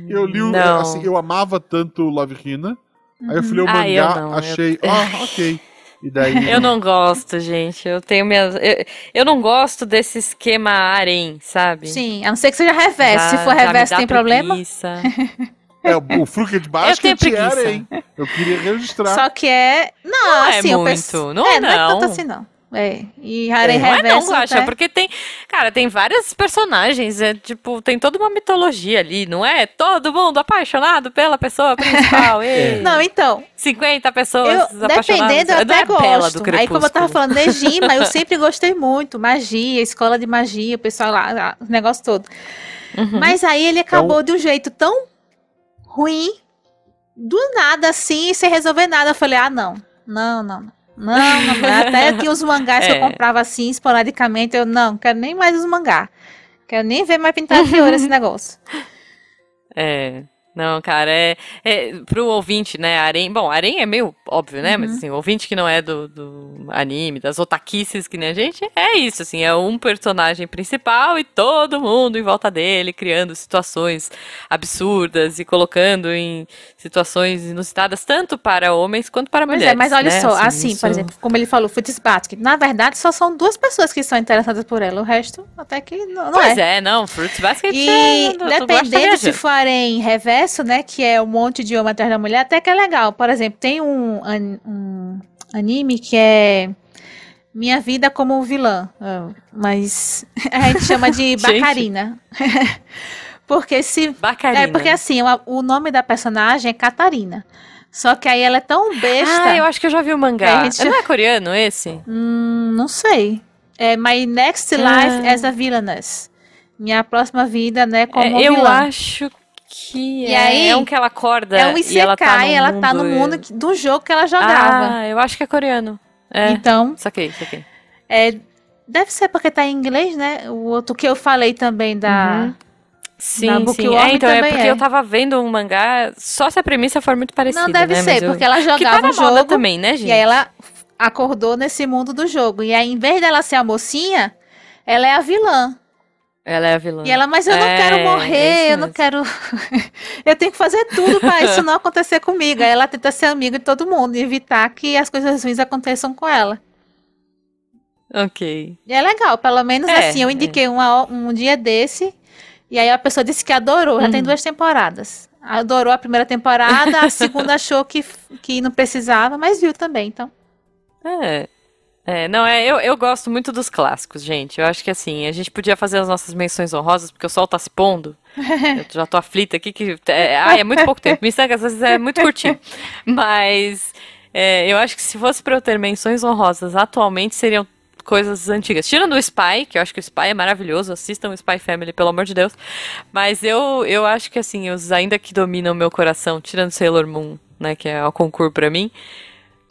Eu li, o, assim, eu amava tanto Love Hina, uhum. aí eu fui ler o ah, mangá, ah, não, achei, eu... ah, ok. E daí... Eu não gosto, gente. Eu tenho minhas. Eu, eu não gosto desse esquema harem, sabe? Sim, a não ser que seja reverso. Se for reverso, tem preguiça. problema. É, o Fruit Basket era, hein? Eu queria registrar. Só que é. Não, não é assim, é muito. Penso... Não é, não. Não é tanto assim, não. É. E Harem é. Não é não, Guaxa, porque tem. Cara, tem vários personagens. É tipo, tem toda uma mitologia ali, não é? Todo mundo apaixonado pela pessoa principal. é. Não, então. 50 pessoas eu, Dependendo, eu até gosto. Aí, como eu tava falando, Nejima, eu sempre gostei muito. Magia, escola de magia, o pessoal lá, o negócio todo. Uhum. Mas aí ele acabou então... de um jeito tão ruim, do nada assim, sem resolver nada. Eu falei, ah, não, não, não, não. Não, não, até tinha os mangás é. que eu é. comprava assim, esporadicamente. Eu não, quero nem mais os mangás. Quero nem ver mais pintado de ouro esse negócio. É. Não, cara, é, é pro ouvinte, né, Arém, bom, Arém é meio óbvio, né, uhum. mas assim, o ouvinte que não é do, do anime, das otaquices que nem a gente, é isso, assim, é um personagem principal e todo mundo em volta dele, criando situações absurdas e colocando em situações inusitadas, tanto para homens quanto para pois mulheres. É, mas olha né? só, assim, assim isso... por exemplo, como ele falou, Fruits Basket, na verdade só são duas pessoas que são interessadas por ela, o resto até que não, não pois é. é, não, Fruits Basket e é, dependendo se forem reverso né? Que é um monte de homem atrás da mulher, até que é legal. Por exemplo, tem um, um anime que é Minha Vida como Vilã, ah, mas a gente chama de Bacarina. porque se. Bacarina. É porque assim, o nome da personagem é Catarina. Só que aí ela é tão besta. Ah, eu acho que eu já vi o mangá. Gente... Não é coreano esse? Hum, não sei. É My Next Life ah. as a Villainess. Minha próxima vida, né, como é, Eu vilã. acho que e é, aí, é um que ela acorda é um Isekai, e ela tá no ela mundo... tá no mundo do jogo que ela jogava. Ah, eu acho que é coreano. É, então, saquei, saquei. É, deve ser porque tá em inglês, né? O outro que eu falei também da... Uhum. Sim, sim. É, então é porque é. eu tava vendo um mangá, só se a premissa for muito parecida, Não, deve né? ser, eu... porque ela jogava tá o jogo também, né, gente? E aí ela acordou nesse mundo do jogo. E aí, em vez dela ser a mocinha, ela é a vilã. Ela é a vilã. E ela, mas eu não é, quero morrer, é eu não quero. eu tenho que fazer tudo para isso não acontecer comigo. Aí ela tenta ser amiga de todo mundo e evitar que as coisas ruins aconteçam com ela. Ok. E é legal, pelo menos é, assim, eu indiquei é. uma, um dia desse, e aí a pessoa disse que adorou, já uhum. tem duas temporadas. Adorou a primeira temporada, a segunda achou que, que não precisava, mas viu também, então. É. É, não, é, eu, eu gosto muito dos clássicos, gente. Eu acho que assim, a gente podia fazer as nossas menções honrosas, porque o sol tá se pondo. eu já tô aflita aqui, que. É, ai, é muito pouco tempo. Me estanca, às vezes é muito curtinho. Mas é, eu acho que se fosse pra eu ter menções honrosas atualmente, seriam coisas antigas. Tirando o Spy, que eu acho que o Spy é maravilhoso, assistam o Spy Family, pelo amor de Deus. Mas eu, eu acho que assim, os ainda que dominam meu coração, tirando Sailor Moon, né, que é o concurso para mim,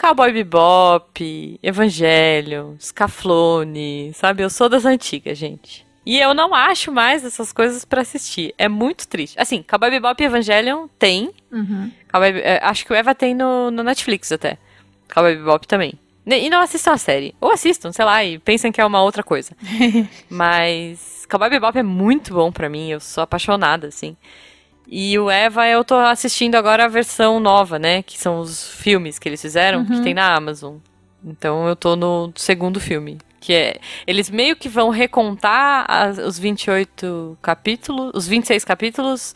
Cowboy Bebop, Evangelho, Scaflone, sabe? Eu sou das antigas, gente. E eu não acho mais essas coisas para assistir. É muito triste. Assim, Cowboy Bebop e Evangelion tem. Uhum. Cowboy, é, acho que o Eva tem no, no Netflix até. Cowboy Bebop também. E não assistam a série. Ou assistam, sei lá, e pensem que é uma outra coisa. Mas Cowboy Bebop é muito bom para mim. Eu sou apaixonada, assim. E o Eva, eu tô assistindo agora a versão nova, né? Que são os filmes que eles fizeram, uhum. que tem na Amazon. Então eu tô no segundo filme. Que é. Eles meio que vão recontar as, os 28 capítulos, os 26 capítulos.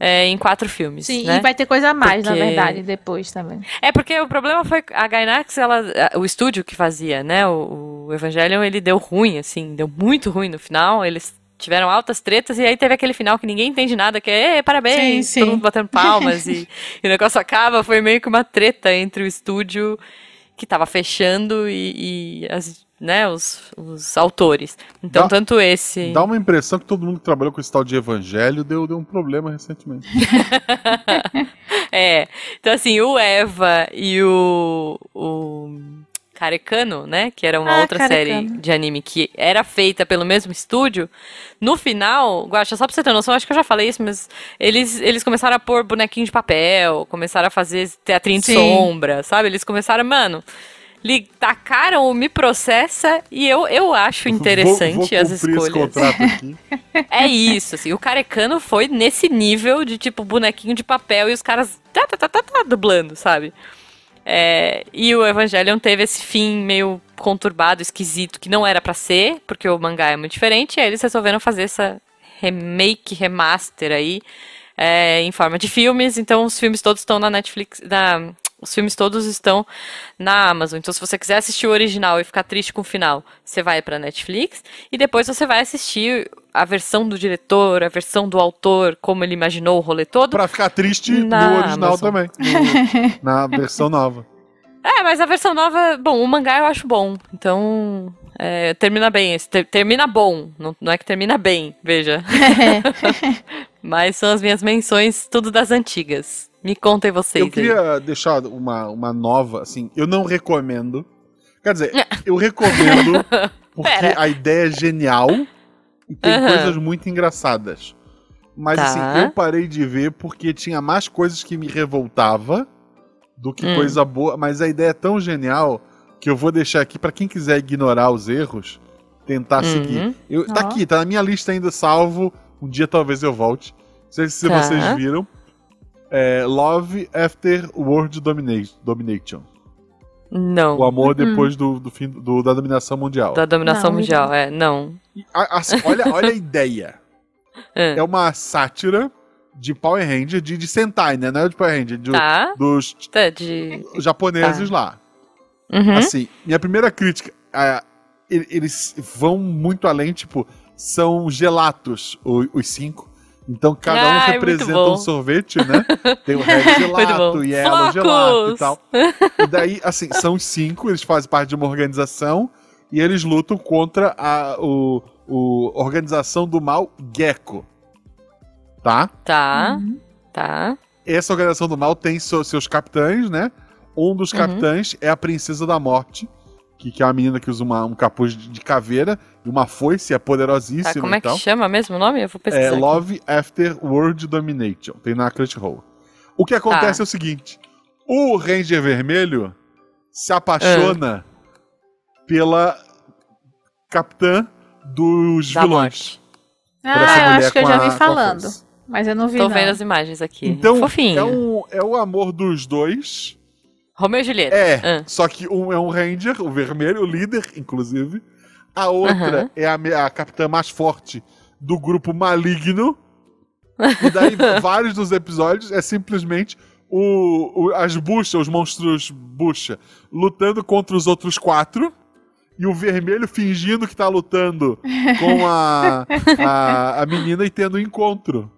É, em quatro filmes. Sim, né? e vai ter coisa a mais, porque... na verdade, depois também. É, porque o problema foi a Gainax, ela, o estúdio que fazia, né, o, o Evangelion, ele deu ruim, assim, deu muito ruim no final. Eles tiveram altas tretas, e aí teve aquele final que ninguém entende nada, que é parabéns, sim, sim. todo mundo batendo palmas, e, e, o negócio acaba, foi meio que uma treta entre o estúdio que estava fechando e, e as, né, os, os autores. Então, dá, tanto esse... Dá uma impressão que todo mundo que trabalhou com esse tal de evangelho deu, deu um problema recentemente. é, então assim, o Eva e o... o Carecano, né? Que era uma ah, outra Carecano. série de anime que era feita pelo mesmo estúdio. No final, Guaxa, só pra você ter noção, acho que eu já falei isso, mas eles, eles começaram a pôr bonequinho de papel, começaram a fazer teatrinho Sim. de sombra, sabe? Eles começaram, mano. Lhe tacaram o Me Processa e eu, eu acho interessante vou, vou as escolhas. é isso, assim. O Carecano foi nesse nível de tipo bonequinho de papel e os caras tá, tá, tá, tá, tá dublando, sabe? É, e o Evangelion teve esse fim meio conturbado, esquisito, que não era para ser, porque o mangá é muito diferente, e aí eles resolveram fazer essa remake, remaster aí, é, em forma de filmes, então os filmes todos estão na Netflix, na, os filmes todos estão na Amazon. Então, se você quiser assistir o original e ficar triste com o final, você vai para Netflix e depois você vai assistir a versão do diretor, a versão do autor, como ele imaginou o rolê todo. Pra ficar triste no original Amazon. também. No, na versão nova. É, mas a versão nova, bom, o mangá eu acho bom. Então, é, termina bem. Ter, termina bom. Não, não, é que termina bem, veja. mas são as minhas menções, tudo das antigas. Me contem vocês. Eu queria aí. deixar uma, uma nova, assim, eu não recomendo. Quer dizer, eu recomendo porque Pera. a ideia é genial e tem uhum. coisas muito engraçadas. Mas tá. assim, eu parei de ver porque tinha mais coisas que me revoltava do que hum. coisa boa, mas a ideia é tão genial que eu vou deixar aqui para quem quiser ignorar os erros, tentar uhum. seguir. Eu, tá oh. aqui, tá na minha lista ainda salvo. Um dia talvez eu volte. Não sei se tá. vocês viram. É, Love After World Domination. Não. O amor uhum. depois do, do fim do, da dominação mundial. Da dominação não, mundial, é, não. Assim, olha, olha a ideia. É. é uma sátira de Power Ranger, de, de Sentai, né? Não é de Power Ranger, de, tá. dos tá, de... japoneses tá. lá. Uhum. Assim, minha primeira crítica, é, eles vão muito além, tipo, são gelatos, os cinco. Então cada um Ai, representa um sorvete, né? Tem o Red Gelato, Yellow Gelato e tal. E daí, assim, são os cinco, eles fazem parte de uma organização e eles lutam contra a o, o organização do mal Gecko. Tá? Tá. Uhum. Tá. Essa organização do mal tem seus capitães, né? Um dos uhum. capitães é a Princesa da Morte, que, que é uma menina que usa uma, um capuz de, de caveira e uma foice, é poderosíssima. Ah, como é que chama mesmo o nome? Eu vou pesquisar. É aqui. Love After World Domination. Tem na Crunchyroll. O que acontece ah. é o seguinte: o Ranger Vermelho se apaixona ah. pela capitã dos da vilões. Ah, eu acho que eu já vi falando. Mas eu não vi. Tô não. vendo as imagens aqui. Então, Fofinho. É, um, é o amor dos dois. Romeu e Julieta. É, ah. só que um é um Ranger, o vermelho, o líder, inclusive. A outra uhum. é a, a capitã mais forte do grupo maligno. E daí, vários dos episódios é simplesmente o, o, as buchas, os monstros bucha, lutando contra os outros quatro. e o vermelho fingindo que tá lutando com a, a, a menina e tendo um encontro.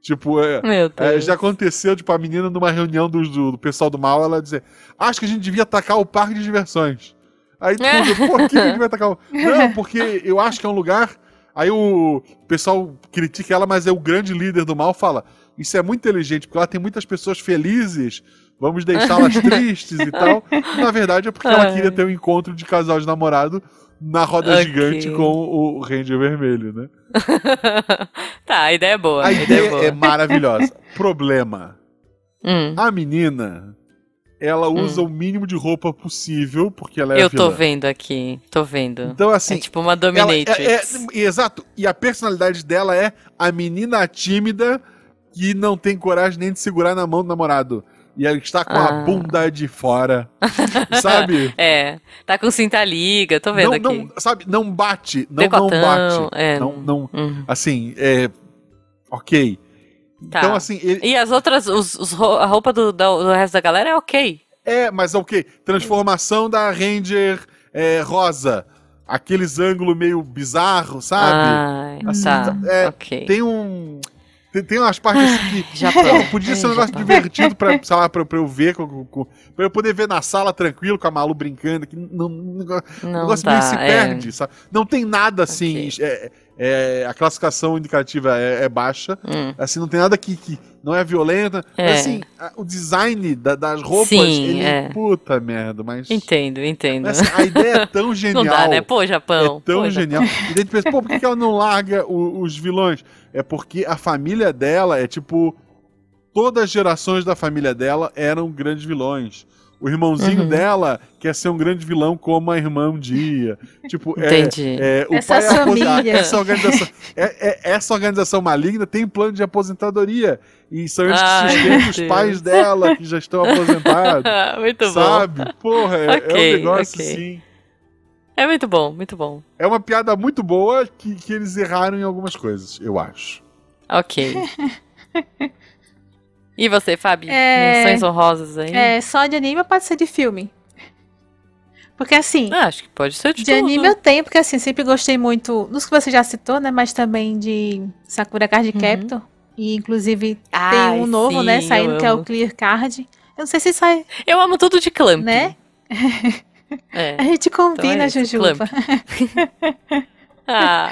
Tipo, é, é, já aconteceu, tipo, a menina numa reunião do, do, do, pessoal do mal, ela dizer, acho que a gente devia atacar o parque de diversões. Aí tudo, por que a gente vai atacar o... Não, porque eu acho que é um lugar... Aí o pessoal critica ela, mas é o grande líder do mal, fala, isso é muito inteligente, porque ela tem muitas pessoas felizes, vamos deixá-las tristes e tal. Na verdade é porque ela queria ter um encontro de casal de namorado na roda okay. gigante com o Ranger vermelho, né? tá, a ideia é boa. A, a ideia, ideia é, boa. é, maravilhosa. Problema. Hum. A menina, ela hum. usa hum. o mínimo de roupa possível, porque ela é Eu tô vendo aqui, tô vendo. Então, assim... É tipo uma dominatrix. É, é, exato, e a personalidade dela é a menina tímida que não tem coragem nem de segurar na mão do namorado e ele está com ah. a bunda de fora. sabe? É. Tá com cinta liga, tô vendo não, aqui. Não, sabe, não bate. Não, Decotão, não bate. É. Não, não. Uhum. Assim, é. Ok. Tá. Então, assim. Ele... E as outras, os, os, a roupa do, do, resto da galera é ok. É, mas é ok. Transformação da Ranger é, rosa. Aqueles ângulos meio bizarros, sabe? Ah, assim, tá. É, ok. Tem um. Tem, tem umas partes assim que. Já podia ser um negócio divertido pra, sei lá, pra, pra eu ver, com, com, pra eu poder ver na sala tranquilo com a Malu brincando. Que não, não, o negócio meio se é. perde, sabe? Não tem nada assim. Okay. É, é, a classificação indicativa é, é baixa. Hum. Assim, não tem nada que, que não é violenta. É. Mas, assim, a, o design da, das roupas, Sim, ele é. puta merda, mas. Entendo, entendo. Mas, assim, a ideia é tão genial. Não dá, né? Pô, Japão. É tão Pô, genial. Japão. E daí tu pensa, pô, por que ela não larga o, os vilões? É porque a família dela é tipo. Todas as gerações da família dela eram grandes vilões. O irmãozinho uhum. dela quer ser um grande vilão como a irmã um dia. Tipo, é, Entendi. É, o essa pai família. essa organização, é, é, essa organização maligna tem plano de aposentadoria. E são eles que sustentam os pais dela, que já estão aposentados. muito sabe? bom. Porra, é, okay, é um negócio okay. assim. É muito bom, muito bom. É uma piada muito boa que, que eles erraram em algumas coisas, eu acho. Ok. E você, Fabi? É... Menções honrosas aí? É, só de anime ou pode ser de filme? Porque assim. Ah, acho que pode ser de, de tudo. anime eu tenho, porque assim, sempre gostei muito dos que você já citou, né? Mas também de Sakura Card uhum. Captor. E inclusive Ai, tem um novo, né, sim, né? Saindo que é o Clear Card. Eu não sei se sai. Eu amo tudo de Clamp. Né? É. A gente combina, então é Jujuba. Ah.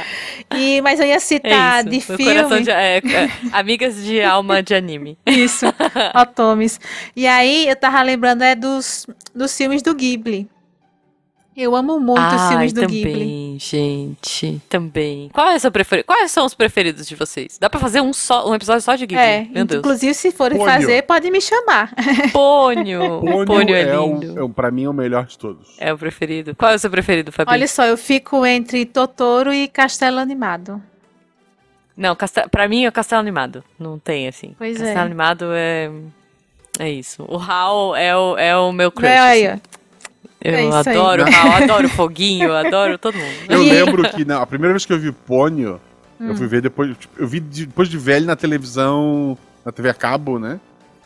E, mas eu ia citar é de filme. De, é, é, amigas de alma de anime. Isso, Otomes. E aí eu tava lembrando é dos, dos filmes do Ghibli. Eu amo muito Ai, os filmes do também, Ghibli. gente, também. Qual é? Quais são os preferidos de vocês? Dá pra fazer um, só, um episódio só de Ghibli? É, Meu Deus. inclusive se forem Pônio. fazer, pode me chamar. Pônio. Pônio, Pônio é, é lindo. O, é, pra mim é o melhor de todos. É o preferido. Qual é o seu preferido, Fabi? Olha só, eu fico entre Totoro e Castelo Animado. Não, castel... pra mim é o Castelo Animado. Não tem, assim. Pois Castelo é. Animado é... É isso. O Hal é o, é o meu crush. É, aí, assim. Eu é adoro o Hal, adoro o Foguinho, adoro todo mundo. Eu lembro que não, a primeira vez que eu vi Pônio, hum. eu fui ver depois. Tipo, eu vi depois de velho na televisão, na TV a cabo, né?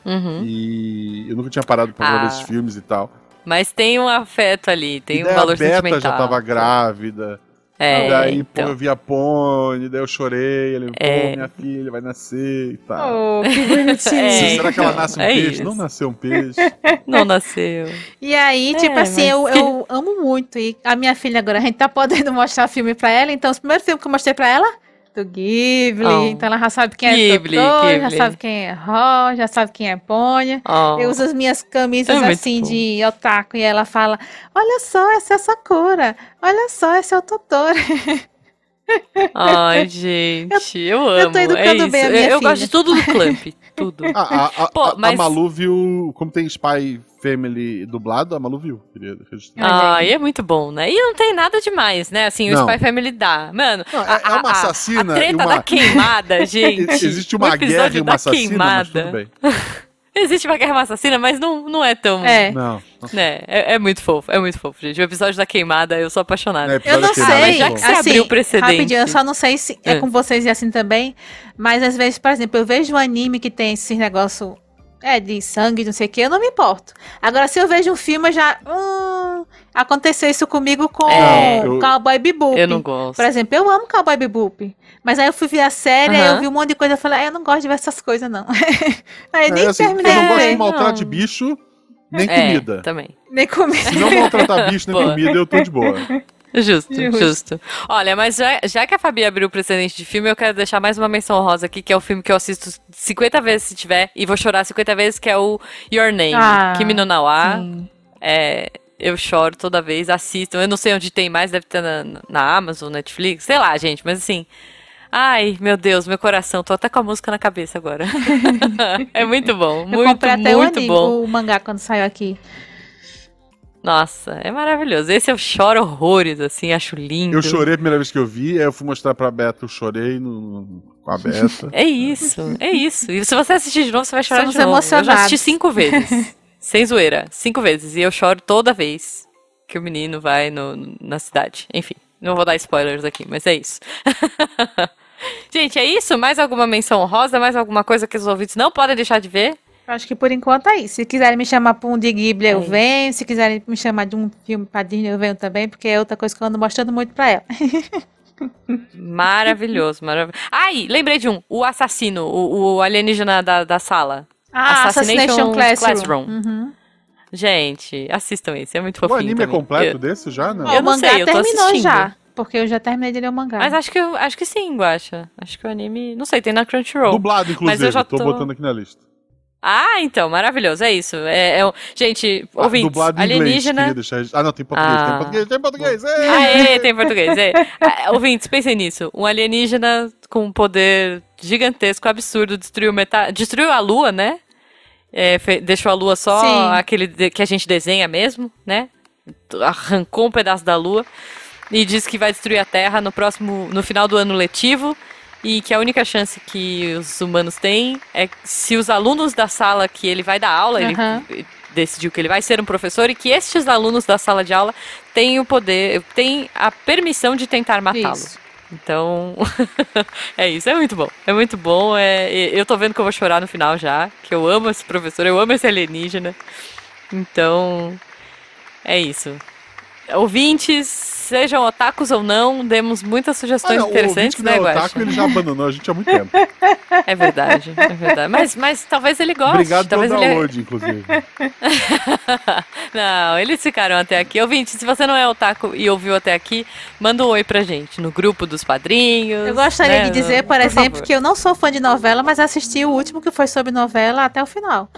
Uhum. E eu nunca tinha parado pra ah. ver esses filmes e tal. Mas tem um afeto ali, tem e um valor a Beta sentimental. já tava grávida. É, e daí, então. pô, eu vi a Pony, daí eu chorei, ele, é. pô, minha filha vai nascer e tal. Oh, que bonitinho. É, Será que ela nasce um é peixe? Isso. Não nasceu um peixe. Não nasceu. E aí, tipo é, assim, eu, eu amo muito. E a minha filha agora, a gente tá podendo mostrar filme pra ela, então, o primeiro filme que eu mostrei pra ela do Ghibli. Oh. Então ela já sabe quem Ghibli, é Totoro, Ghibli. já sabe quem é Ro, já sabe quem é Ponha. Oh. Eu uso as minhas camisas é assim de otaku e ela fala: Olha só, essa é a Sakura. Olha só, esse é o Totoro. Ai, gente, eu, eu amo. Eu tô educando é bem a minha Eu, eu gosto de tudo do Clamp, tudo. A, a, Pô, a, mas... a Malu viu, como tem Spy Family dublado, a Malu viu. Queria Ah, e é muito bom, né? E não tem nada demais, né? Assim, não. o Spy Family dá. Mano, não, é, é uma assassina. A, treta uma... da queimada, gente. Existe uma guerra e uma assassina, queimada. mas tudo bem. Existe uma guerra assassina, mas não, não é tão. É. Não. É, é, é, muito fofo, é muito fofo, gente. O episódio da queimada, eu sou apaixonada. É, eu não sei. já que você assim, abriu o precedente. Rapidinho, eu só não sei se é, é com vocês e assim também. Mas às vezes, por exemplo, eu vejo um anime que tem esse negócio é, de sangue, não sei o que, eu não me importo. Agora, se eu vejo um filme, eu já. Hum, Aconteceu isso comigo com é, eu, Cowboy Bebop. Eu não gosto. Por exemplo, eu amo Cowboy Bebop. Mas aí eu fui ver a série, uhum. aí eu vi um monte de coisa e falei, ah, eu não gosto de ver essas coisas, não. aí é, nem assim, terminei. Eu não gosto de maltrato de bicho, nem é, comida. Também. Nem comida. Se não maltratar bicho nem comida, eu tô de boa. Justo, justo, justo. Olha, mas já, já, que a Fabi abriu o precedente de filme, eu quero deixar mais uma menção rosa aqui, que é o filme que eu assisto 50 vezes se tiver, e vou chorar 50 vezes, que é o Your Name, ah, Kimi no Nawa. É, eu choro toda vez, assisto. Eu não sei onde tem mais, deve ter na, na Amazon, Netflix, sei lá, gente, mas assim. Ai, meu Deus, meu coração, tô até com a música na cabeça agora. é muito bom, muito, eu comprei até muito o anime, bom. o mangá quando saiu aqui. Nossa, é maravilhoso. Esse eu choro horrores, assim, acho lindo. Eu chorei a primeira vez que eu vi, aí eu fui mostrar pra Beta, eu chorei no, com a Beta. é isso, é isso. E se você assistir de novo, você vai chorar Somos de novo. Emocionados. Eu já assisti cinco vezes. Sem zoeira, cinco vezes. E eu choro toda vez que o menino vai no, na cidade. Enfim, não vou dar spoilers aqui, mas é isso. Gente, é isso? Mais alguma menção rosa? Mais alguma coisa que os ouvintes não podem deixar de ver? Acho que por enquanto é isso. Se quiserem me chamar para um de Ghibli, é eu venho. Se quiserem me chamar de um filme para Disney, eu venho também, porque é outra coisa que eu ando mostrando muito para ela. maravilhoso, maravilhoso. Ai, lembrei de um. O assassino, o, o alienígena da, da sala. Ah, Assassination, Assassination Classroom. Classroom. Uhum. Gente, assistam esse, é muito fofinho. O anime é também. é completo eu... desse já, não? Eu o mangá sei, terminou já. Porque eu já terminei de ler o mangá. Mas acho que, acho que sim, Guacha. Acho que o anime. Não sei, tem na Crunchyroll. Dublado, inclusive. Mas eu já tô... tô botando aqui na lista. Ah, então, maravilhoso, é isso. É, é gente, ah, ouvintes, dublado alienígena... Inglês, deixar... Ah, não, tem português, ah. tem português, tem português. Ei! Aê, tem português, é. Ah, ouvintes, pensem nisso. Um alienígena com um poder gigantesco, absurdo, destruiu metade... Destruiu a Lua, né? É, deixou a Lua só Sim. aquele que a gente desenha mesmo, né? Arrancou um pedaço da Lua e disse que vai destruir a Terra no próximo, no final do ano letivo e que a única chance que os humanos têm é se os alunos da sala que ele vai dar aula, uhum. ele decidiu que ele vai ser um professor e que estes alunos da sala de aula têm o poder, têm a permissão de tentar matá-lo. Então, é isso, é muito bom. É muito bom. É, eu tô vendo que eu vou chorar no final já, que eu amo esse professor, eu amo esse alienígena. Então, é isso. Ouvintes, sejam otakus ou não, demos muitas sugestões ah, não, interessantes, né, é otaku, ele já abandonou a gente há muito tempo. É verdade, é verdade. Mas, mas talvez ele goste. Obrigado talvez pelo ele... download, inclusive. não, eles ficaram até aqui. Ouvinte, se você não é otaku e ouviu até aqui, manda um oi pra gente no grupo dos padrinhos. Eu gostaria né? de dizer, por, por exemplo, favor. que eu não sou fã de novela, mas assisti o último que foi sobre novela até o final.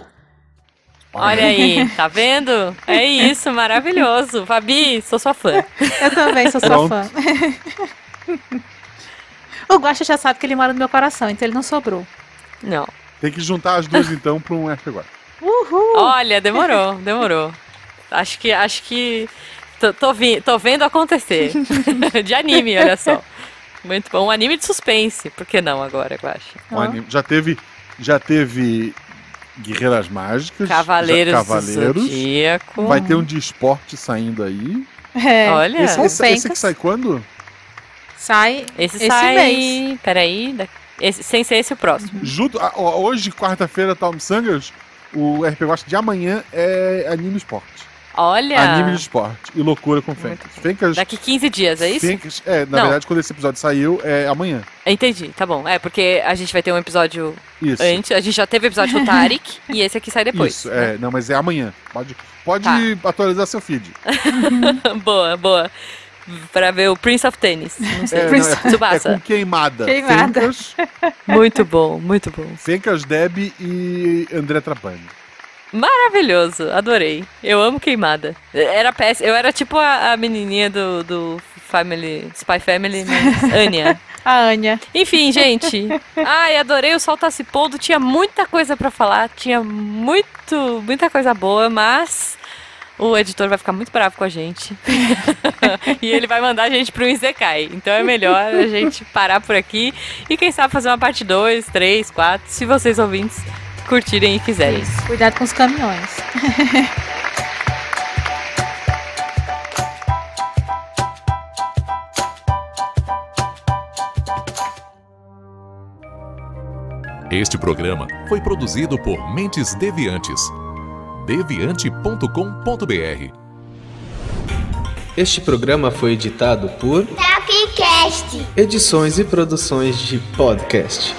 Olha aí, tá vendo? É isso, maravilhoso. Fabi, sou sua fã. Eu também sou sua fã. o Guaxa já sabe que ele mora no meu coração, então ele não sobrou. Não. Tem que juntar as duas então para um F agora. Uhul. Olha, demorou, demorou. Acho que acho que tô, tô, vi, tô vendo acontecer. de anime, olha só. Muito bom. Um anime de suspense. Por que não agora, acho? Um anime. Já teve já teve Guerreiras Mágicas. Cavaleiros, já, Cavaleiros. Zodíaco. Vai ter um de esporte saindo aí. É. Olha, esse, esse, esse, que sai quando? Sai esse, esse sai, mês. Peraí, esse, sem ser esse o próximo. Junto, hoje, quarta-feira, Tom Sangers, o RP de amanhã é anime esporte. Olha! Anime de esporte e loucura com Fencas. Fencas. Daqui 15 dias, é isso? Fencas, é, na Não. verdade, quando esse episódio saiu, é amanhã. Entendi, tá bom. É, porque a gente vai ter um episódio isso. antes. A gente já teve episódio com o Tarek e esse aqui sai depois. Isso, né? é. Não, mas é amanhã. Pode, pode tá. atualizar seu feed. boa, boa. Pra ver o Prince of Tennis. Não sei. É, Prince não, é, Tsubasa. É com queimada. Queimada. Fencas, muito bom, muito bom. Fencas, Deb e André Trapani. Maravilhoso, adorei. Eu amo queimada. Era péssimo. Eu era tipo a, a menininha do, do Family, Spy Family, mas Anya. a Anya. Enfim, gente. Ai, adorei o sol tá se pondo. Tinha muita coisa para falar, tinha muito, muita coisa boa, mas o editor vai ficar muito bravo com a gente. e ele vai mandar a gente pro Izekai. Então é melhor a gente parar por aqui e quem sabe fazer uma parte 2, 3, 4, se vocês ouvintes curtirem e quiserem. Isso. Cuidado com os caminhões. Este programa foi produzido por Mentes Deviantes. deviante.com.br Este programa foi editado por Tapcast. Edições e produções de podcast.